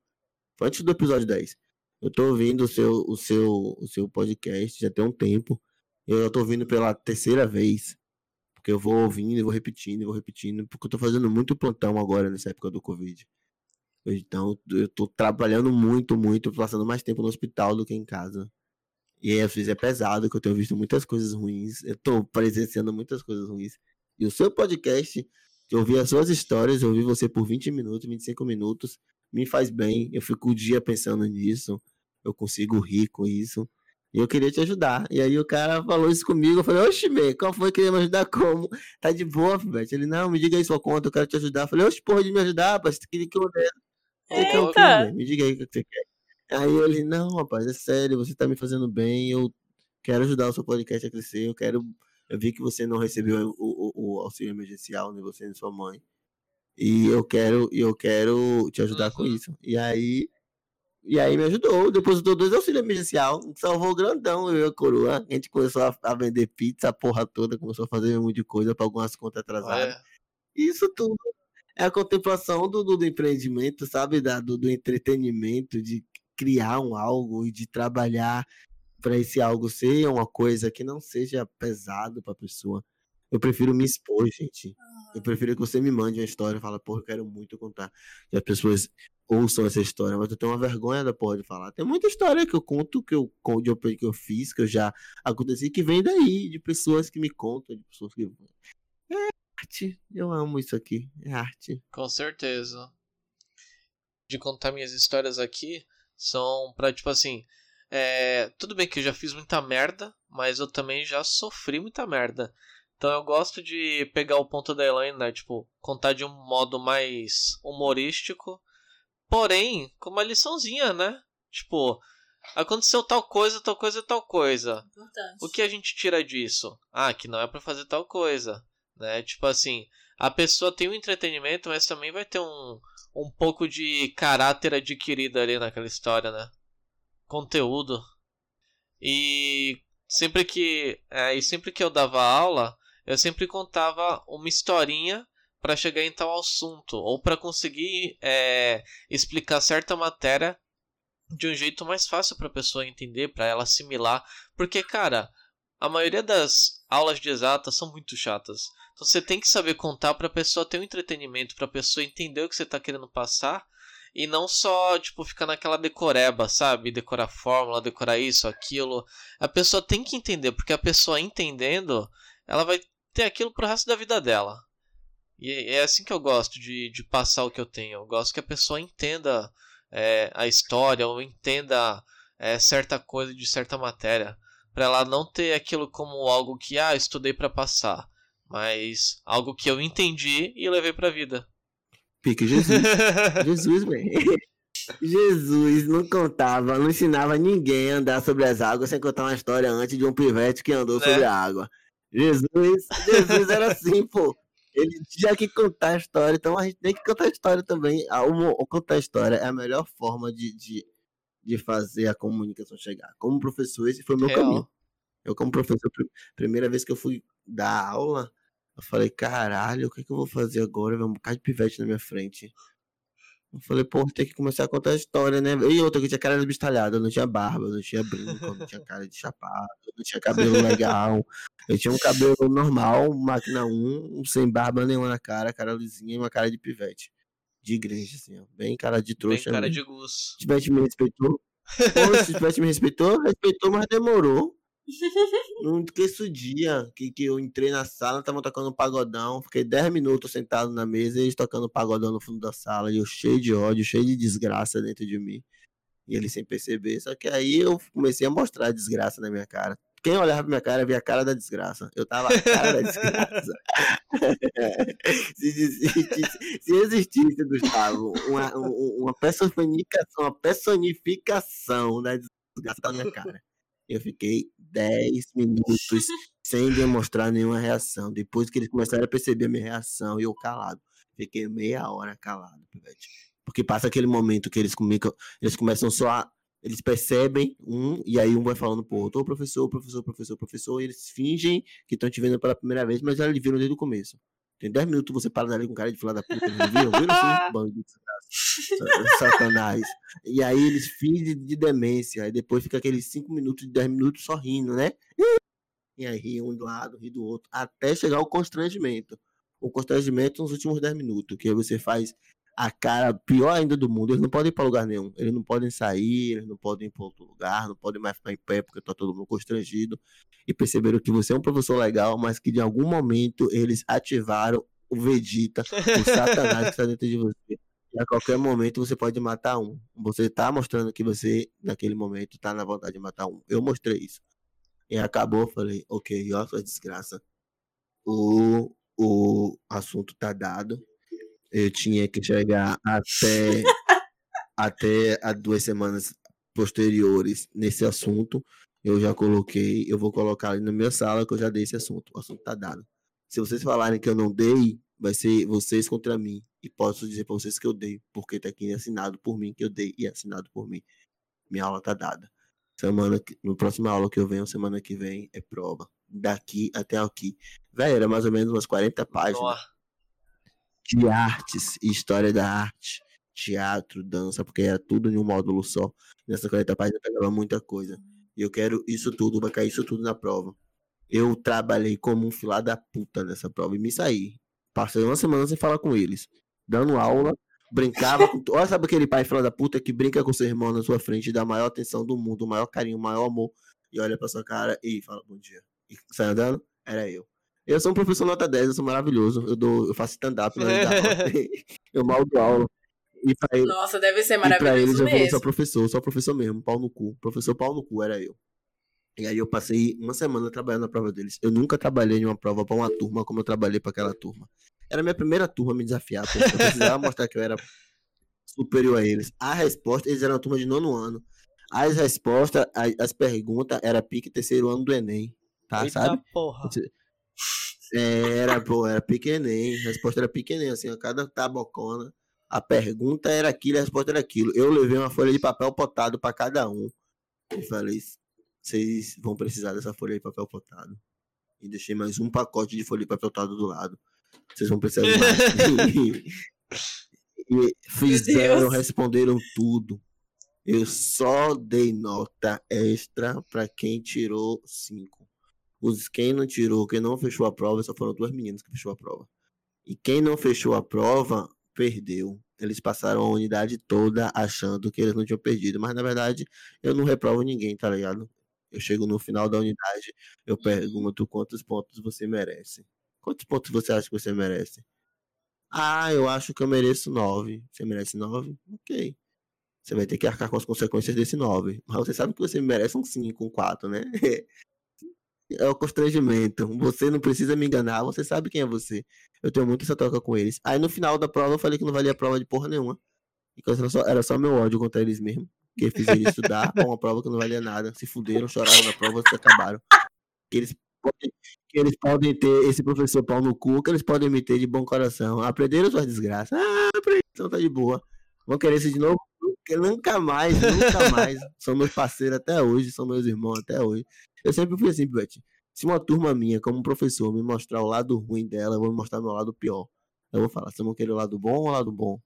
Foi antes do episódio 10. Eu tô ouvindo o seu, o seu, o seu podcast já tem um tempo. Eu tô ouvindo pela terceira vez. Porque eu vou ouvindo vou repetindo, vou repetindo, porque eu tô fazendo muito plantão agora nessa época do Covid. Então, eu tô trabalhando muito, muito, passando mais tempo no hospital do que em casa. E às vezes é pesado, que eu tenho visto muitas coisas ruins. Eu tô presenciando muitas coisas ruins. E o seu podcast, de ouvir as suas histórias, ouvir você por 20 minutos, 25 minutos, me faz bem. Eu fico o dia pensando nisso. Eu consigo rir com isso. E eu queria te ajudar. E aí o cara falou isso comigo. Eu falei, oxe, me, qual foi que ia me ajudar como? Tá de boa, Fibete. Ele, não, me diga aí sua conta, eu quero te ajudar. Eu falei, oxe, porra, de me ajudar, rapaz. Você queria que eu Eita! Me diga aí o que você quer. Aí ele, não, rapaz, é sério, você tá me fazendo bem, eu quero ajudar o seu podcast a crescer, eu quero. Eu vi que você não recebeu o, o, o auxílio emergencial, nem você nem sua mãe. E eu quero, eu quero te ajudar com Uhum. isso. E aí. E aí me ajudou, depositou dois auxílios emergencial, salvou grandão eu e a coroa. A gente começou a, a vender pizza, a porra toda, começou a fazer um monte de coisa para algumas contas atrasadas. Olha, Isso tudo é a contemplação do, do, do empreendimento, sabe? Da, do, do entretenimento, de criar um algo e de trabalhar para esse algo ser uma coisa que não seja pesado para a pessoa. Eu prefiro me expor, gente. Eu prefiro que você me mande uma história e fala, porra, eu quero muito contar. E as pessoas ouçam essa história, mas eu tenho uma vergonha da porra de falar. Tem muita história que eu conto, que eu, que eu fiz, que eu já aconteci, que vem daí, de pessoas que me contam, de pessoas que. É arte. Eu amo isso aqui. É arte. com certeza. De contar minhas histórias aqui são pra, tipo assim. É, tudo bem que eu já fiz muita merda, mas eu também já sofri muita merda. Então eu gosto de pegar o ponto da Elaine, né? Tipo, contar de um modo mais humorístico. Porém, com uma liçãozinha, né? Tipo, aconteceu tal coisa, tal coisa, tal coisa. Importante. O que a gente tira disso? Ah, que não é pra fazer tal coisa, né? Tipo assim, a pessoa tem um entretenimento, mas também vai ter um, um pouco de caráter adquirido ali naquela história, né? Conteúdo. E sempre que é, e sempre que eu dava aula, eu sempre contava uma historinha pra chegar em tal assunto ou pra conseguir é, explicar certa matéria de um jeito mais fácil pra pessoa entender, pra ela assimilar, porque cara, a maioria das aulas de exatas são muito chatas. Então você tem que saber contar pra pessoa ter um entretenimento, pra pessoa entender o que você tá querendo passar e não só, tipo, ficar naquela decoreba, sabe? Decorar fórmula, decorar isso, aquilo. A pessoa tem que entender, porque a pessoa entendendo, ela vai ter aquilo pro resto da vida dela. E é assim que eu gosto de, de passar o que eu tenho. Eu gosto que a pessoa entenda é, a história ou entenda é, certa coisa de certa matéria. Pra ela não ter aquilo como algo que, ah, estudei pra passar. Mas algo que eu entendi e levei pra vida. Pique Jesus. *laughs* Jesus, velho. Jesus não contava, não ensinava ninguém a andar sobre as águas sem contar uma história antes de um pivete que andou Né? sobre a água. Jesus, Jesus era *laughs* assim, pô. Ele tinha que contar a história, então a gente tem que contar a história também. O, o contar a história é a melhor forma de, de, de fazer a comunicação chegar. Como professor, esse foi o meu Real. caminho. Eu, como professor, pr- primeira vez que eu fui dar aula, eu falei, caralho, o que, que eu vou fazer agora? Vai um bocado de pivete na minha frente. Eu falei, pô, tem que começar a contar a história, né? E outra, que tinha cara de bistalhada, eu não tinha barba, não tinha brinco, não tinha cara de chapado, não tinha cabelo *laughs* legal. Eu tinha um cabelo normal, máquina 1, sem barba nenhuma na cara, cara lisinha e uma cara de pivete. De igreja, assim, ó. Bem cara de Bem trouxa. cara mesmo. de gus. Se tivesse me respeitou. *laughs* Pô, se tivesse me respeitou, respeitou, mas demorou. *laughs* Não esqueço o dia que, que eu entrei na sala, estavam tocando um pagodão, fiquei 10 minutos sentado na mesa e eles tocando pagodão no fundo da sala, e eu cheio de ódio, cheio de desgraça dentro de mim. E eles sem perceber. Só que aí eu comecei a mostrar a desgraça na minha cara. Quem olhava pra minha cara via a cara da desgraça. Eu tava a cara da desgraça. *laughs* se, existisse, se existisse, Gustavo, uma, um- uma, personificação, uma personificação da desgraça na minha cara. Eu fiquei 10 minutos sem demonstrar nenhuma reação. Depois que eles começaram a perceber a minha reação, eu calado. Fiquei meia hora calado, pivete. Porque passa aquele momento que eles, eles começam só a. Eles percebem um, e aí um vai falando pro outro, professor, professor, professor, professor, e eles fingem que estão te vendo pela primeira vez, mas já lhe viram desde o começo. Tem 10 minutos você para ali com cara de filha da puta, eles viram? Viram. Sa- Satanás. E aí eles fingem de demência, aí depois fica aqueles 5 minutos, 10 minutos só rindo, né? E aí ri um do lado, ri do outro, até chegar o constrangimento. O constrangimento nos últimos 10 minutos, que aí você faz a cara pior ainda do mundo. Eles não podem ir pra lugar nenhum. Eles não podem sair, eles não podem ir pra outro lugar, não podem mais ficar em pé porque tá todo mundo constrangido. E perceberam que você é um professor legal, mas que de algum momento eles ativaram o Vegeta, o Satanás que está dentro de você. E a qualquer momento você pode matar um. Você tá mostrando que você, naquele momento, tá na vontade de matar um. Eu mostrei isso. E acabou, falei, ok, ó, sua desgraça. O, o assunto tá dado. Eu tinha que chegar até, *laughs* até as duas semanas posteriores nesse assunto. Eu já coloquei, eu vou colocar ali na minha sala que eu já dei esse assunto. O assunto tá dado. Se vocês falarem que eu não dei, vai ser vocês contra mim. E posso dizer pra vocês que eu dei, porque tá aqui assinado por mim que eu dei e assinado por mim. Minha aula tá dada. Semana que, no próxima aula que eu venho, semana que vem, é prova. Daqui até aqui. Velho, era mais ou menos umas 40 páginas Ó, de artes e história da arte, teatro, dança, porque era tudo em um módulo só. Nessa 40 páginas pegava muita coisa. E eu quero isso tudo, vai cair isso tudo na prova. Eu trabalhei como um filho da puta nessa prova e me saí. Passei uma semana sem falar com eles, dando aula, brincava com. *laughs* Olha, sabe aquele pai filho da puta que brinca com seu irmão na sua frente, dá a maior atenção do mundo, o maior carinho, o maior amor, e olha pra sua cara e fala bom dia. E sai andando? Era eu. Eu sou um professor nota 10, eu sou maravilhoso. Eu, dou, eu faço stand-up na vida. *laughs* *laughs* eu mal dou aula. E pra, ele, Nossa, deve ser e pra eles maravilhoso eu só professor, só professor mesmo, pau no cu. Professor pau no cu era eu. E aí eu passei uma semana trabalhando na prova deles. Eu nunca trabalhei em uma prova pra uma turma como eu trabalhei pra aquela turma. Era a minha primeira turma a me desafiar, porque eu precisava *laughs* mostrar que eu era superior a eles. A resposta, eles eram uma turma de nono ano. As respostas, as, as perguntas, era pique terceiro ano do Enem, tá? eita Sabe? porra. Era, pô, era pequenem. A resposta era pequenem, assim, a cada tabocona. A pergunta era aquilo, a resposta era aquilo. Eu levei uma folha de papel potado pra cada um. E falei, vocês vão precisar dessa folha de papel potado. E deixei mais um pacote de folha de papel potado do lado. Vocês vão precisar de mais. *laughs* e fizeram, responderam tudo. Eu só dei nota extra pra quem tirou cinco. Os quem não tirou, quem não fechou a prova, só foram duas meninas que fechou a prova. E quem não fechou a prova, perdeu. Eles passaram a unidade toda achando que eles não tinham perdido. Mas na verdade, eu não reprovo ninguém, tá ligado? Eu chego no final da unidade, eu pergunto quantos pontos você merece. Quantos pontos você acha que você merece? Ah, eu acho que eu mereço nove. Você merece nove? Ok. Você vai ter que arcar com as consequências desse nove. Mas você sabe que você merece um cinco, um quatro, né? *laughs* É o constrangimento. Você não precisa me enganar, você sabe quem é você. Eu tenho muito essa troca com eles. Aí no final da prova eu falei que não valia prova de porra nenhuma. E que era só, era só meu ódio contra eles mesmo. Que fiz eles *laughs* estudar pra uma prova que não valia nada. Se fuderam, choraram na prova, se acabaram. Que eles, podem, que eles podem ter esse professor pau no cu, que eles podem me ter de bom coração. Aprenderam suas desgraças. Ah, aprendi, então tá de boa. Vão querer isso de novo? Nunca mais, nunca mais. *laughs* são meus parceiros até hoje, são meus irmãos até hoje. Eu sempre fui assim, Beth. Se uma turma minha, como professor, me mostrar o lado ruim dela, eu vou mostrar meu lado pior. Eu vou falar, vocês vão querer o lado bom ou o lado bom?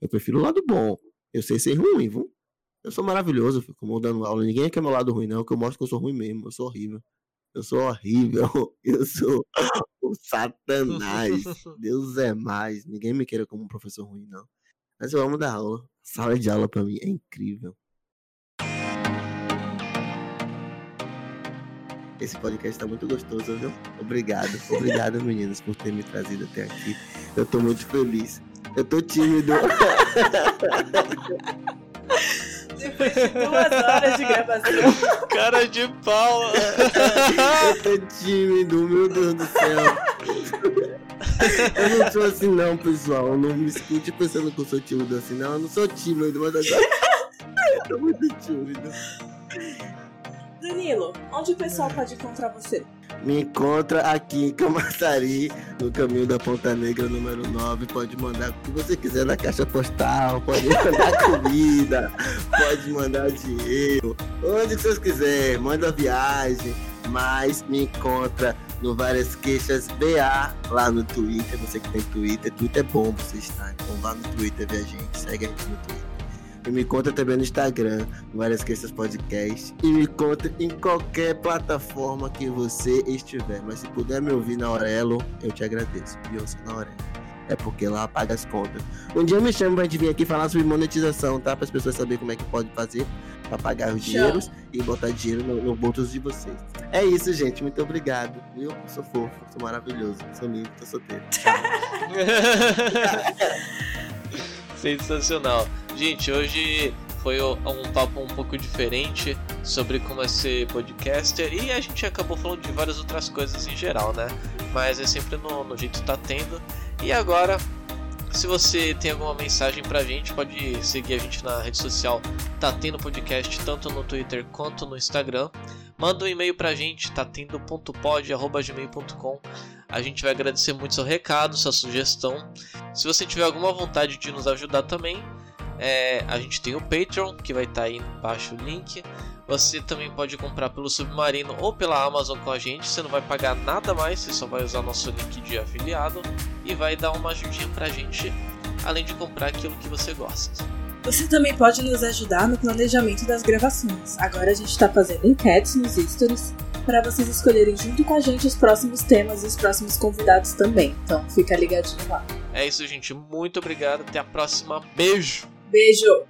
Eu prefiro o lado bom. Eu sei ser ruim, viu? Eu sou maravilhoso, fico dando aula. Ninguém quer meu lado ruim, não, que eu mostro que eu sou ruim mesmo. Eu sou horrível. Eu sou horrível. *laughs* Eu sou o satanás. *laughs* Deus é mais. Ninguém me queira como um professor ruim, não. Mas eu amo dar aula. Sala de aula pra mim é incrível. Esse podcast tá muito gostoso, viu? Obrigado. Obrigado, meninos, por ter me trazido até aqui. Eu tô muito feliz. Eu tô tímido. Depois de duas horas de gravação. Cara de pau. Eu tô tímido, meu Deus do céu. Eu não sou assim não, pessoal. Não me escute pensando que eu sou tímido assim, não. Eu não sou tímido, mas agora. Eu tô muito tímido. Danilo, onde o pessoal pode encontrar você? Me encontra aqui em Camaçari, no caminho da Ponta Negra, número 9. Pode mandar o que você quiser na caixa postal, pode mandar *laughs* comida, pode mandar dinheiro, onde vocês quiserem, manda viagem. Mas me encontra no Várias Queixas BA lá no Twitter. Você que tem Twitter, Twitter é bom você estar. Então vá no Twitter ver a gente, segue a gente no Twitter. E me conta também no Instagram, Várias Queixas Podcast. E me conta em qualquer plataforma que você estiver. Mas se puder me ouvir na Aurelo, eu te agradeço. Me ouça na Aurelo. É porque lá paga as contas. Um dia me chama pra gente vir aqui falar sobre monetização, tá? Para as pessoas saberem como é que pode fazer para pagar os dinheiros e botar dinheiro no, no bolso de vocês. É isso, gente. Muito obrigado. Viu? Eu sou fofo, sou maravilhoso, sou lindo, tô solteiro. *laughs* Sensacional. Gente, hoje foi um papo um pouco diferente sobre como é ser podcaster e a gente acabou falando de várias outras coisas em geral, né? Mas é sempre no, no jeito que tá tendo. E agora, se você tem alguma mensagem pra gente, pode seguir a gente na rede social Tá Tendo Podcast, tanto no Twitter quanto no Instagram. Manda um e-mail pra gente, tatendo.pod.gmail.com. A gente vai agradecer muito seu recado, sua sugestão. Se você tiver alguma vontade de nos ajudar também, é, a gente tem o Patreon, que vai estar tá aí embaixo o link. Você também pode comprar pelo Submarino ou pela Amazon com a gente. Você não vai pagar nada mais, você só vai usar nosso link de afiliado e vai dar uma ajudinha pra gente, além de comprar aquilo que você gosta. Você também pode nos ajudar no planejamento das gravações. Agora a gente está fazendo enquetes nos stories para vocês escolherem junto com a gente os próximos temas e os próximos convidados também. Então fica ligadinho lá. É isso, gente. Muito obrigado. Até a próxima. Beijo! Beijo!